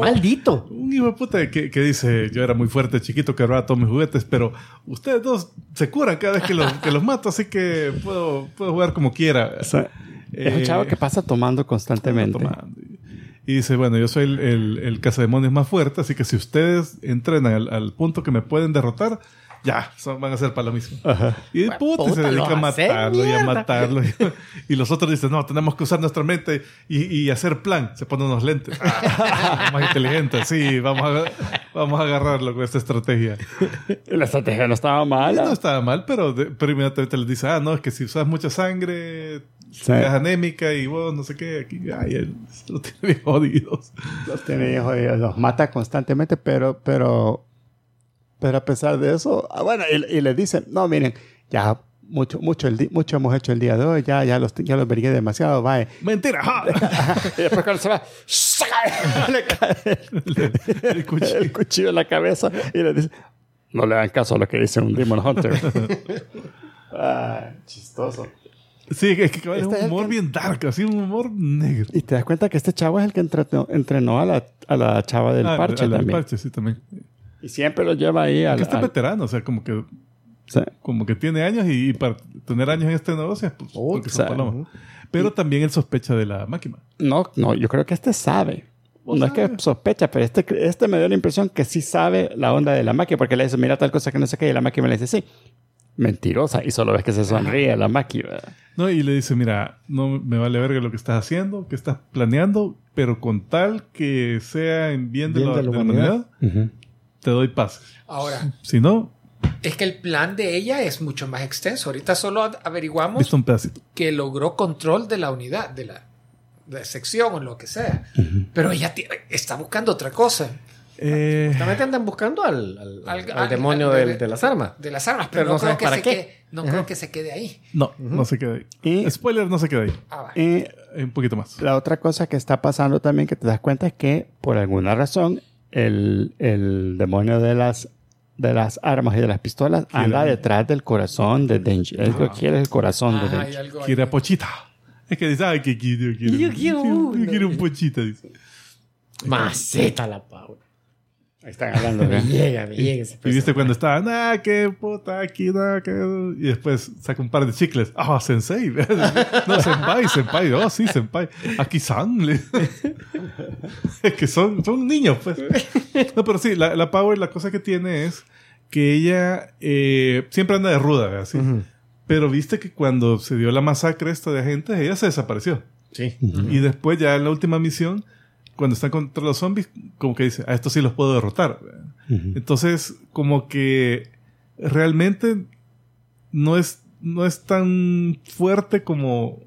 Maldito. Un hijo de puta que, que dice, yo era muy fuerte, chiquito, que robaba todos mis juguetes, pero ustedes dos se curan cada vez que los, que los mato, así que puedo, puedo jugar como quiera. o sea, es un Eh, chavo que pasa tomando constantemente. tomando. Y dice, bueno, yo soy el, el, el cazademonios más fuerte, así que si ustedes entrenan al, al punto que me pueden derrotar, ya, son- van a ser para lo mismo. Y Pues, puta, se dedica a matarlo y a matarlo. Y, [LAUGHS] y los otros dicen, no, tenemos que usar nuestra mente y, y hacer plan. Se ponen unos lentes. Ah, [LAUGHS] más inteligente, sí, vamos a, vamos a agarrarlo con esta estrategia. La estrategia no estaba mala. no estaba mal, pero, de- pero inmediatamente les dice, ah, no, es que si usas mucha sangre, Sí. quedas anémica y vos no sé qué, aquí, ay, él lo tiene bien jodidos. Los tiene jodidos, los mata constantemente, pero, pero, pero a pesar de eso, ah, bueno, y, y le dicen, no, miren, ya mucho, mucho, el mucho hemos hecho el día de hoy, ya, ya los, ya los vergué demasiado, vaya. Mentira, ¡ja! [LAUGHS] y después cuando se va, le cae el, [LAUGHS] El cuchillo. el cuchillo en la cabeza y le dice, no le hagan caso a lo que dice un Demon Hunter. [LAUGHS] ah, chistoso. Sí, es que es Este un humor que- bien dark, así un humor negro. Y te das cuenta que este chavo es el que entrenó, entrenó a, la, a la chava del Ah, parche a la del también. parche, sí, también. Y siempre lo lleva ahí al... Que está al- veterano, o sea, como que, sí. como que tiene años y, y para tener años en este negocio, pues, Oh, porque son palomas. Pero también él sospecha de la máquina. No, no, yo creo que este sabe. ¿Vos No es que sospecha, pero este, este me dio la impresión que sí sabe la onda de la máquina, porque le dice, mira tal cosa que no sé qué, y la máquina le dice, sí. Mentirosa, y solo ves que se sonríe la máquina. No, y le dice, mira, no me vale verga lo que estás haciendo, que estás planeando, pero con tal que sea en bien de, Bien la, de la de la humanidad. humanidad, te doy paz. Ahora, Si no, es que el plan de ella es mucho más extenso. Ahorita solo averiguamos un pedacito. que logró control de la unidad, de la, de la sección o lo que sea. Pero ella está buscando otra cosa. Eh, Justamente andan buscando al, al- Al- al al- demonio al- del- de las armas. De las armas, pero, Pero no, no creo que para se qué. quede, no Ajá. creo que se quede ahí. no, no se queda ahí. Y- Spoiler, no se queda ahí. Ah, va. Y Un poquito más. la otra cosa que está pasando también que te das cuenta es que por alguna razón el, el demonio de las de las armas y de las pistolas anda detrás del corazón de Denji. Él lo quiere el corazón de hay Denji. Quiere a Pochita. Es que dice, ay, que quiero, quiero. Yo quiero yo quiero un Pochita, dice. Maceta la Paula. Están hablando Me llega, me [LAUGHS] llega ese Y viste cuando estaba, nah, qué puta, aquí, nah, que... Y después saca un par de chicles. Ah, sensei. [LAUGHS] no, senpai, senpai. Oh, sí, senpai. Aquí san. [LAUGHS] es que son, son niños, pues. No, pero sí, la, la Power, la cosa que tiene es que ella eh, siempre anda de ruda. Así. Ujú. Pero viste que cuando se dio la masacre esta de agentes, ella se desapareció. Sí. Y después ya en la última misión, cuando están contra los zombies, como que dice, a estos sí los puedo derrotar. Entonces, como que realmente no es, no es tan fuerte como...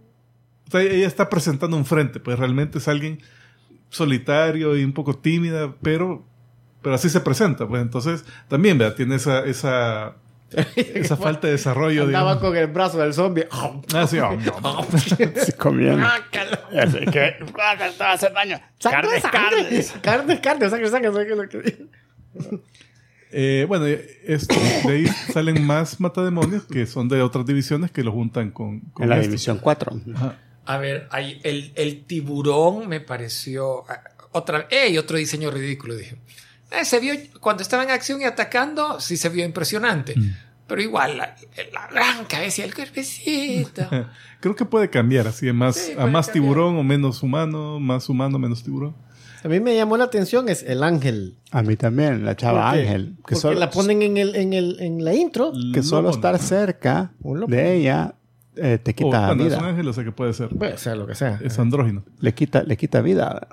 O sea, ella está presentando un frente, pues realmente es alguien solitario y un poco tímida, pero, pero así se presenta. Pues entonces, también, vea, tiene esa, esa, [LAUGHS] esa falta de desarrollo. Andaba digamos. con el brazo del zombie. Ah, sí, oh, [LAUGHS] comiendo. Así que, "Ah, te va a hacer daño. Sangre, Carne, sangre. carne. Carne, carne, sangre, sangre, sangre, lo que digo. Eh, bueno, esto, de ahí salen más matademonios que son de otras divisiones que lo juntan con, con En la división 4. Ajá. A ver, hay el, el tiburón me pareció ah, otra ¡Ey! otro diseño ridículo, dije. Eh, se vio cuando estaba en acción y atacando, sí se vio impresionante. Pero igual, la, la gran cabeza y el cuerpecito. [LAUGHS] Creo que puede cambiar así, a más, Sí, a más cambiar. tiburón o menos humano, más humano, menos tiburón. A mí me llamó la atención es el ángel. A mí también, la chava ¿Por? Ángel. Que Porque solo, la ponen en, el, en, el, en la intro. que solo Lobo, estar ¿no? cerca de ella eh, te O, quita bueno, es un vida. ángel, o sea que puede ser. Puede ser lo que sea. Es andrógino. Le quita, le quita vida.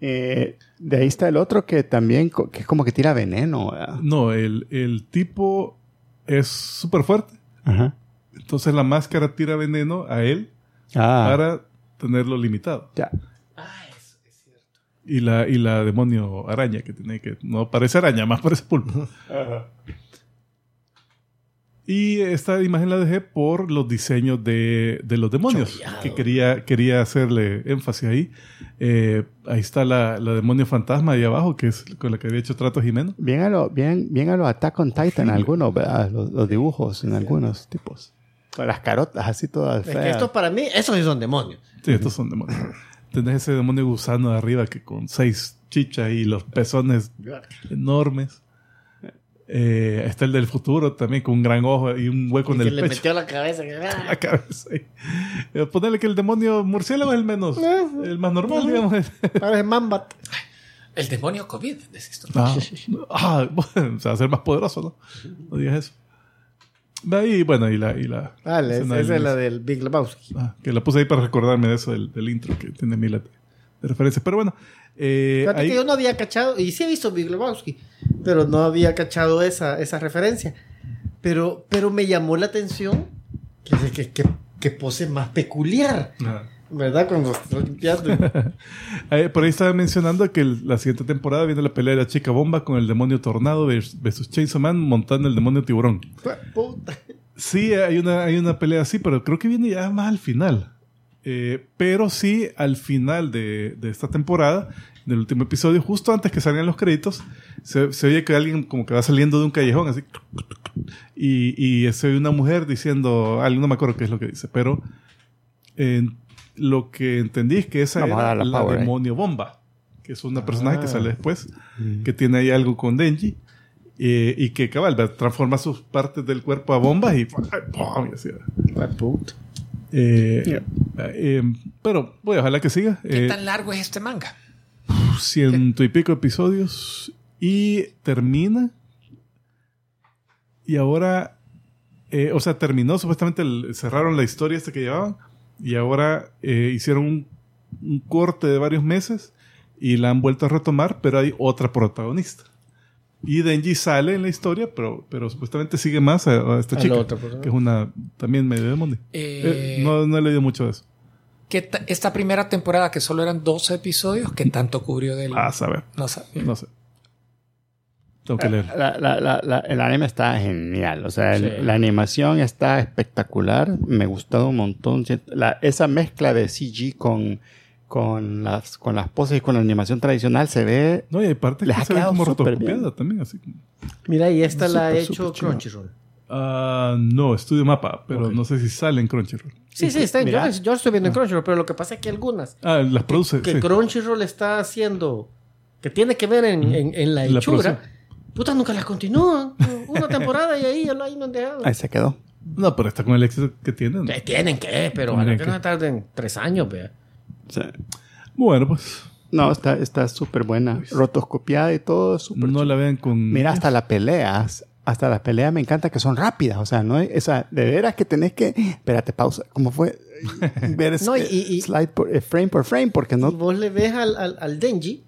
Eh, de ahí está el otro que también, que es como que tira veneno. ¿verdad? No, el, el tipo es súper fuerte. Ajá. Entonces la máscara tira veneno a él Ah, para tenerlo limitado. ya. Y la, y la demonio araña que tiene que no parece araña, [LAUGHS] más parece pulpo. Y esta imagen la dejé por los diseños de, de los demonios, Choreado. que quería, quería hacerle énfasis ahí. Eh, ahí está la, la demonio fantasma ahí abajo, que es con la que había hecho trato Jimeno. Bien a lo, bien, bien a lo Attack on Titan, algunos, ¿verdad? Los, los dibujos en algunos tipos. Con las carotas así todas Es feas. que estos para mí, esos sí son demonios. Sí, estos son demonios. [LAUGHS] Tenés ese demonio gusano de arriba que con seis chichas y los pezones enormes. Eh, está el del futuro también con un gran ojo y un hueco en que el le pecho. metió la cabeza. que- [LAUGHS] ¡ah! la cabeza. Eh, Ponerle que el demonio murciélago es el menos, el más normal, digamos. [LAUGHS] Parece Mambat. El demonio COVID, decís tú. Ah, ah, bueno, se va a ser más poderoso, ¿no? No digas eso. Ahí, bueno, y la... Y la la- esa es la del Big Lebowski. Ah, que la puse ahí para recordarme de eso del, del intro, que tiene miles de, de referencias. Pero bueno, eh, que yo no había cachado, y sí he visto Big Lebowski, pero no había cachado esa, esa referencia. Pero, pero me llamó la atención que, que, que, que pose más peculiar. ¿verdad? Cuando estoy limpiando. [LAUGHS] Por ahí estaba mencionando que el- la siguiente temporada viene la pelea de la chica bomba con el demonio tornado vers- versus Chainsaw Man montando el demonio tiburón. Puta. Sí, hay una, hay una pelea así, pero creo que viene ya más al final. Eh, pero sí, al final de, de esta temporada, del último episodio, justo antes que salgan los créditos, se, se oye que alguien como que va saliendo de un callejón así. Y, y se oye una mujer diciendo, algo, no me acuerdo qué es lo que dice, pero eh, lo que entendí es que esa Vamos era la la, power, ¿eh? demonio bomba, que es una personaje que Ah. sale después, que tiene ahí algo con Denji. eh, y que cabal transforma sus partes del cuerpo a bombas y, ¡pum! y así, Eh, eh, pero voy, ojalá que siga. ¿Qué Eh, tan largo es este manga? ciento y pico episodios y termina. Y ahora Eh, o sea, terminó supuestamente, el- cerraron la historia esta que llevaban y ahora eh, hicieron un, un corte de varios meses y la han vuelto a retomar, pero hay otra protagonista. Y Denji sale en la historia, pero, pero supuestamente sigue más a, a esta A la chica, otra que es una también medio demonio. Eh, Eh, no, no he leído mucho de eso. ¿Qué ta- esta primera temporada, que solo eran 12 episodios, ¿qué tanto cubrió del.? A saber, No sabía. no sé. Tengo que leer. La- la- la- la- el anime está genial. O sea, el- Sí. la animación está espectacular. Me ha gustado un montón. Esa mezcla de CG con, con, las, con las poses y con la animación tradicional se ve. No, y hay partes les que ha se como rotocopiada bien. también, así. Mira, y esta la ha hecho. Crunchyroll. Ah, no, Estudio Mapa, pero no sé si sale en Crunchyroll. Sí, sí, está en, yo, yo estoy viendo en Crunchyroll, pero lo que pasa es que algunas Ah, las produce. que sí. Crunchyroll está haciendo, que tiene que ver en, en- en la La hechura, producción. putas nunca las continúan. Una temporada y ahí ya lo han dejado. Ahí se quedó. No, pero está con el éxito que tienen. Eh, Tienen que, pero Tienen ojalá que que. no tarden tres años, vea. Bueno, pues no, está está súper buena. Rotoscopiada y todo. súper no la vean con. Mira, hasta las peleas. Hasta las peleas me encanta que son rápidas. O sea, no hay- o sea, de veras que tenés que. Espérate, pausa. ¿Cómo fue? [LAUGHS] Ver No, y- eh, y- slide por, eh, frame por frame, porque Y no. vos le ves al, al, al Denji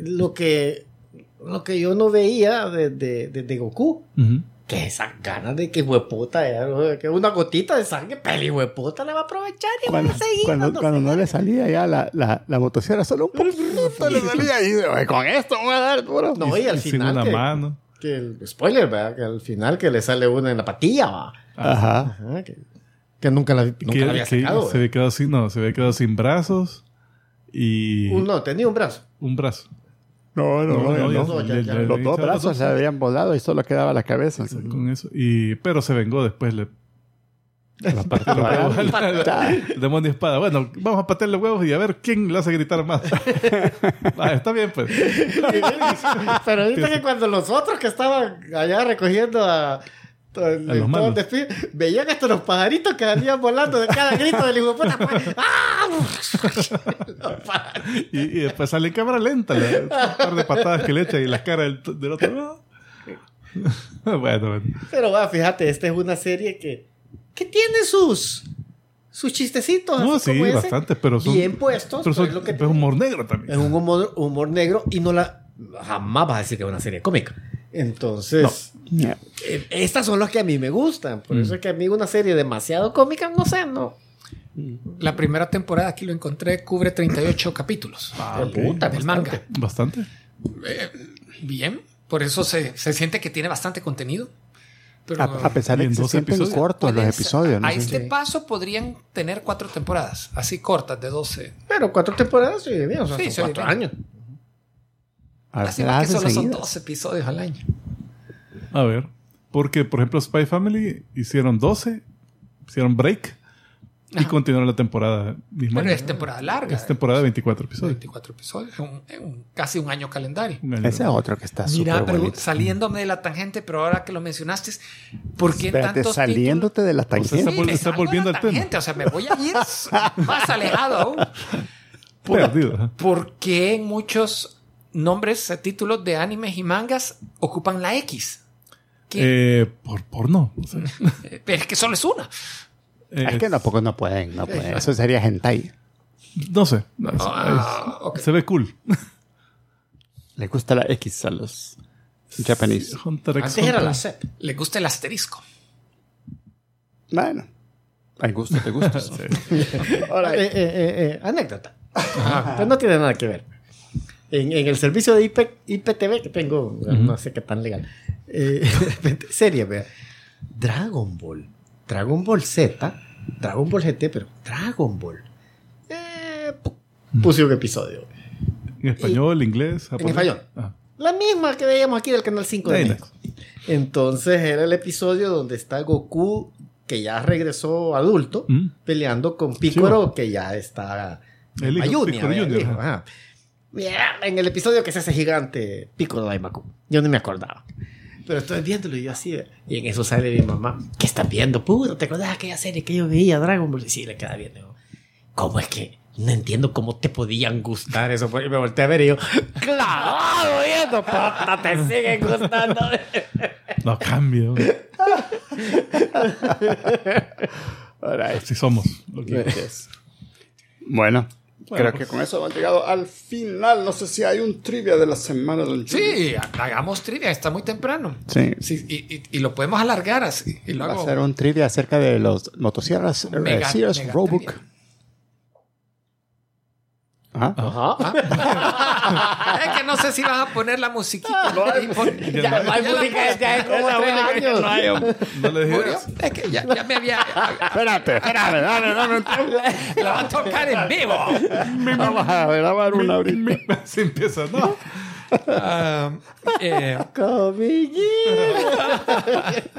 lo que, lo que yo no veía de, de, de- de Goku. Que esas ganas de que hueputa, que una gotita de sangre, peli hueputa le va a aprovechar y Cuando, va a seguir. cuando, cuando no le salía ya la, la, la motosierra, solo un poquito le salía y "Ay, con esto voy a dar duro. No, y al final. una que, mano. que el spoiler, ¿verdad? Que al final que le sale una en la patilla, va. Ajá. Ajá, que, que nunca la, nunca Que- la había sacado. se había quedado sin, no, se había quedado sin brazos y Un- No, tenía un brazo. un brazo. No, no, no. no. Los dos brazos se habían volado y solo quedaba la cabeza. con eso. Y, pero se vengó después. Le, La [LAUGHS] parte el demonio espada. Bueno, vamos a patear los huevos y a ver quién le hace gritar más. [LAUGHS] Ah, está bien, pues. Pero ahorita que cuando los otros que estaban allá recogiendo a, to- el- los todo el veían hasta los pajaritos que salían volando de cada grito del hijo de puta. pues, [LAUGHS] ¡Ah! Y, y después sale en cámara lenta. un par de patadas que le echa y la cara del, del otro. lado. [LAUGHS] bueno, bueno. Pero va, fíjate, esta es una serie que, que tiene sus sus chistecitos. No, así sí, como ese, bastante, pero son. bien puestos. Pero son pues, lo que es humor negro también. es un humor, humor negro y no la jamás vas a decir que es una serie cómica. Entonces. Eh, estas son las que a mí me gustan. Por Mm. eso es que a mí una serie demasiado cómica, no sé, no. La primera temporada, aquí lo encontré, cubre 38 [LAUGHS] capítulos Ah. Puta, del bastante. manga. Bastante. Bien, por eso se, se siente que tiene bastante contenido. Pero A, a pesar de que se dos sienten episodios. cortos los episodios. ¿no? A este Sí. paso podrían tener cuatro temporadas, así cortas, de 12. Pero cuatro temporadas, sí, bien, o sea, Sí, son cuatro bien. años. A Así que solo son dos episodios al año. A ver. Porque, por ejemplo, Spy Family hicieron 12, hicieron break y Ajá. continuaron la temporada misma. Pero es temporada larga. Es temporada de 24 episodios. 24 episodios, un- un- casi un año calendario. Ese es otro que está Mira, pero bonito. saliéndome de la tangente, pero ahora que lo mencionaste, ¿por qué Espérate, tantos saliéndote de la sea, tangente. está títulos? vol- me está salgo de volviendo al tema. O sea, me voy a ir [LAUGHS] más alejado aún. Perdido. ajá. ¿Por qué muchos nombres, títulos de animes y mangas ocupan la X? ¿Qué? Eh, por porno. O sea, Eh, es que solo es una. eh, Es que tampoco no pueden, no pueden. Eso sería hentai. No sé. No, es- Ah, es-. Se ve cool. Le gusta la X a los japoneses. Antes era la CEP. Le gusta el asterisco. Bueno, hay gustos de gustos. [LAUGHS] Ahora, eh, eh, eh, eh, anécdota. Pues no tiene nada que ver. En, en el servicio de IP, IPTV que tengo, no sé qué tan legal, eh, [LAUGHS] serie, vea. Dragon Ball. Dragon Ball Z. Dragon Ball GT, pero Dragon Ball. Eh, pu- puse un episodio. En español, inglés, japonés. español. Ah. La misma que veíamos aquí del canal 5 de México. Entonces era el episodio donde está Goku, que ya regresó adulto, Mm. peleando con Piccolo, que ya está El hijo, Mayunia, Piccolo ¿verdad? El Junior, hijo, ajá. ajá. Mira, en el episodio que se hace gigante, Piccolo Daimaku. Yo no me acordaba. Pero estoy viéndolo y yo así. Y en eso sale mi mamá. ¿Qué estás viendo? Puto, ¿te acordás de aquella serie que yo veía, Dragon Ball? Y sí, le queda bien. Digo, ¿Cómo es que no entiendo cómo te podían gustar eso? Y me volteé a ver y yo, clavado viendo, puta, te siguen gustando. [LAUGHS] No cambio. [LAUGHS] Alright. Así somos. lo que- Bueno, creo pues- que con eso hemos llegado al final. No sé si hay un trivia de la semana, don. Sí, hagamos trivia, está muy temprano. Sí. Sí, y, y- y lo podemos alargar así. Y Va a luego, ser un trivia acerca de los motosierras eh, Mega- Sears mega Roebuck. Ajá. Ajá. es que no sé si vas a poner la musiquita. Y pon- Ya no hay ya música hace como tres años. no hay. No le. Es que ya, ya me había. Espérate, espérate, dale. La va a tocar en vivo. Vamos a grabar una ahorita. Así empieza, ¿no? Ah, eh,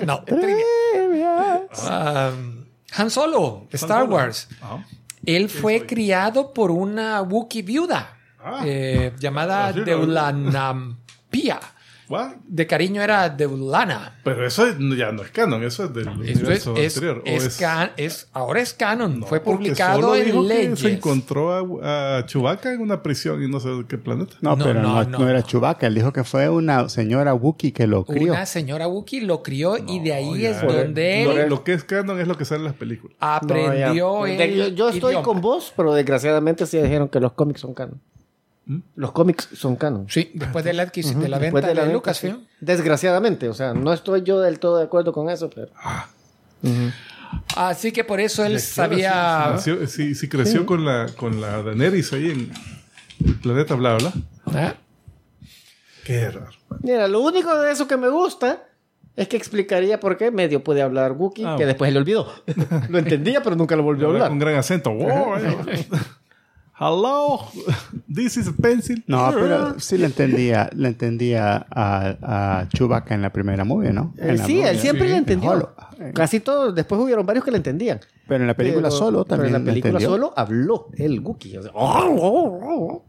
no, trivia. Ah, Han Solo, Star Solo. Wars. Ajá. Él fue criado por una Wookiee viuda Ah. eh, llamada. Deulanampia. What? De cariño era Deulana. Pero eso es- ya no es canon, eso es del Esto es, universo es, anterior. ¿o es can- es- ahora es canon. No, fue publicado solo en dijo que Legends. Se encontró a, a Chewbacca en una prisión y no sé de qué planeta. No, No, pero no, no, no, no. era Chewbacca. Él dijo que fue una señora Wookiee que lo crió. Una señora Wookiee lo crió y de ahí ya. es donde Lo, él lo que es canon es lo que sale en las películas. aprendió el yo, yo estoy idioma. con vos, pero desgraciadamente sí dijeron que los cómics son canon. Los cómics son canon. Sí, después de la, adquis- de la Después venta de de, la venta, Lucasfilm. sí. Desgraciadamente, o sea, no estoy yo del todo de acuerdo con eso, pero Así que por eso él Sí, sabía... nació- sí, sí creció con la con la Daenerys ahí en el planeta bla bla. ¿Ah? Qué raro. mira, lo único de eso que me gusta es que explicaría por qué medio puede hablar Wookiee, Ah, que bueno. después le olvidó. [LAUGHS] lo entendía, pero nunca lo volvió a Habla hablar. con gran acento. [LAUGHS] Wow, eh. Hello, this is a pencil. No, pero sí le entendía, le entendía a, a Chewbacca en la primera movie, ¿no? Eh, En sí, movie, él siempre sí, le en entendió. Holo. Casi todos, después hubieron varios que le entendían. Pero en la película Pero- solo pero también en la película solo habló el Wookiee. o sea, "Oh, oh, oh".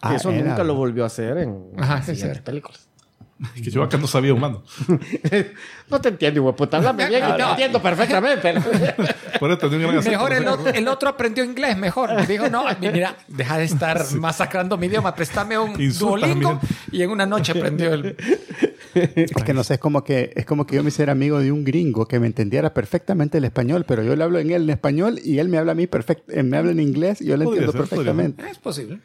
Ah, [LAUGHS] eso era. nunca lo volvió a hacer en Ajá, las sí, siguientes sí. películas. [LAUGHS] Que Chewbacca no sabía humano. [LAUGHS] No te entiendo, güey. Puta, háblame bien, No. te entiendo perfectamente. [LAUGHS] Por eso tenía gran. Mejor el, otro- el otro aprendió inglés, mejor. Dijo, no, mira, deja de estar masacrando mi idioma, préstame un Insultas a mi Duolingo. gente. Y en una noche aprendió el... Es que no sé, es como que, es como que yo me hiciera amigo de un gringo que me entendiera perfectamente el español, pero yo le hablo en él en español y él me habla a mí perfect, eh, me habla en inglés y yo le entiendo ser, podría perfectamente. Es posible.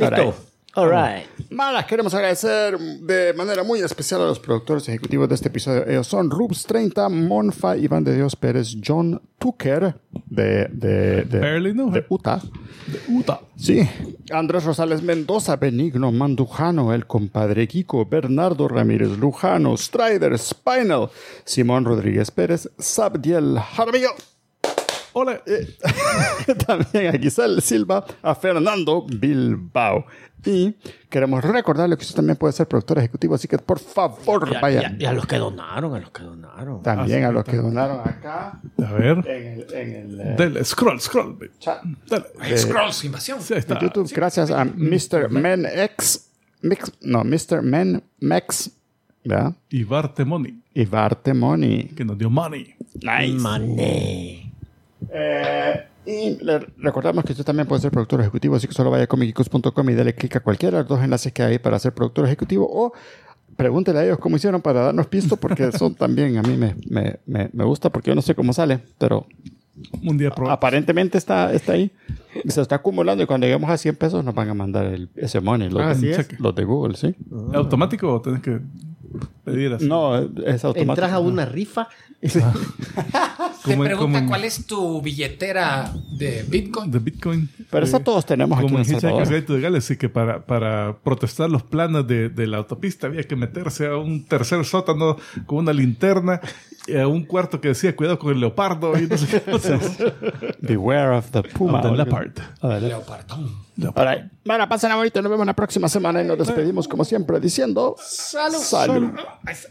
Alright. All right. Malas, queremos agradecer de manera muy especial a los productores ejecutivos de este episodio. Ellos son Rubs 30, Monfa, Iván de Dios Pérez, John Tucker de, de, de, Barely know de her. Utah. Utah. Sí, Andrés Rosales Mendoza, Benigno Mandujano, el compadre Kiko, Bernardo Ramírez Lujano, Strider Spinal, Simón Rodríguez Pérez, Sabdiel Jaramillo. Hola. [LAUGHS] Eh, también a Giselle Silva, a Fernando Bilbao. Y queremos recordarle que usted también puede ser productor ejecutivo, así que por favor Y a, vaya. y a- y a los que donaron, a los que donaron. También a los que donaron acá A ver. en el, en el eh, scroll, scroll. chat Dale. Scrolls, invasión. Sí, ahí está. de YouTube. Gracias a Mr. Men X, Mix, no, Mr. Men Mex, ¿verdad? Y Bartemoni, Y Barte Money. que nos dio money. Nice. Mané. Eh, y le recordamos que usted también puede ser productor ejecutivo, así que solo vaya a comicicus.com y dale clic a cualquiera de los dos enlaces que hay para ser productor ejecutivo o pregúntele a ellos cómo hicieron para darnos pisto, porque [LAUGHS] eso también a mí me, me, me, me gusta, porque yo no sé cómo sale, pero Un día aparentemente está, está ahí. Se está acumulando y cuando lleguemos a 100 pesos nos van a mandar el, ese money, los, Así de, es. los de Google, ¿sí? ¿Automático o tenés que pedir así? No, es automático. Entras a una rifa. [LAUGHS] Te en- preguntan como en- cuál es tu billetera de Bitcoin. de Bitcoin. Pero eso todos tenemos aquí Como en en to the Galaxy, que para, para protestar los planes de, de la autopista había que meterse a un tercer sótano con una linterna, y a un cuarto que decía cuidado con el leopardo y no sé qué cosas. [LAUGHS] Beware of the Puma. Of the leopard. Ah, de Leopardón. All right. Bueno, pasen a bonito. Nos vemos la próxima semana y nos despedimos como siempre diciendo... Salud. Salud. Está.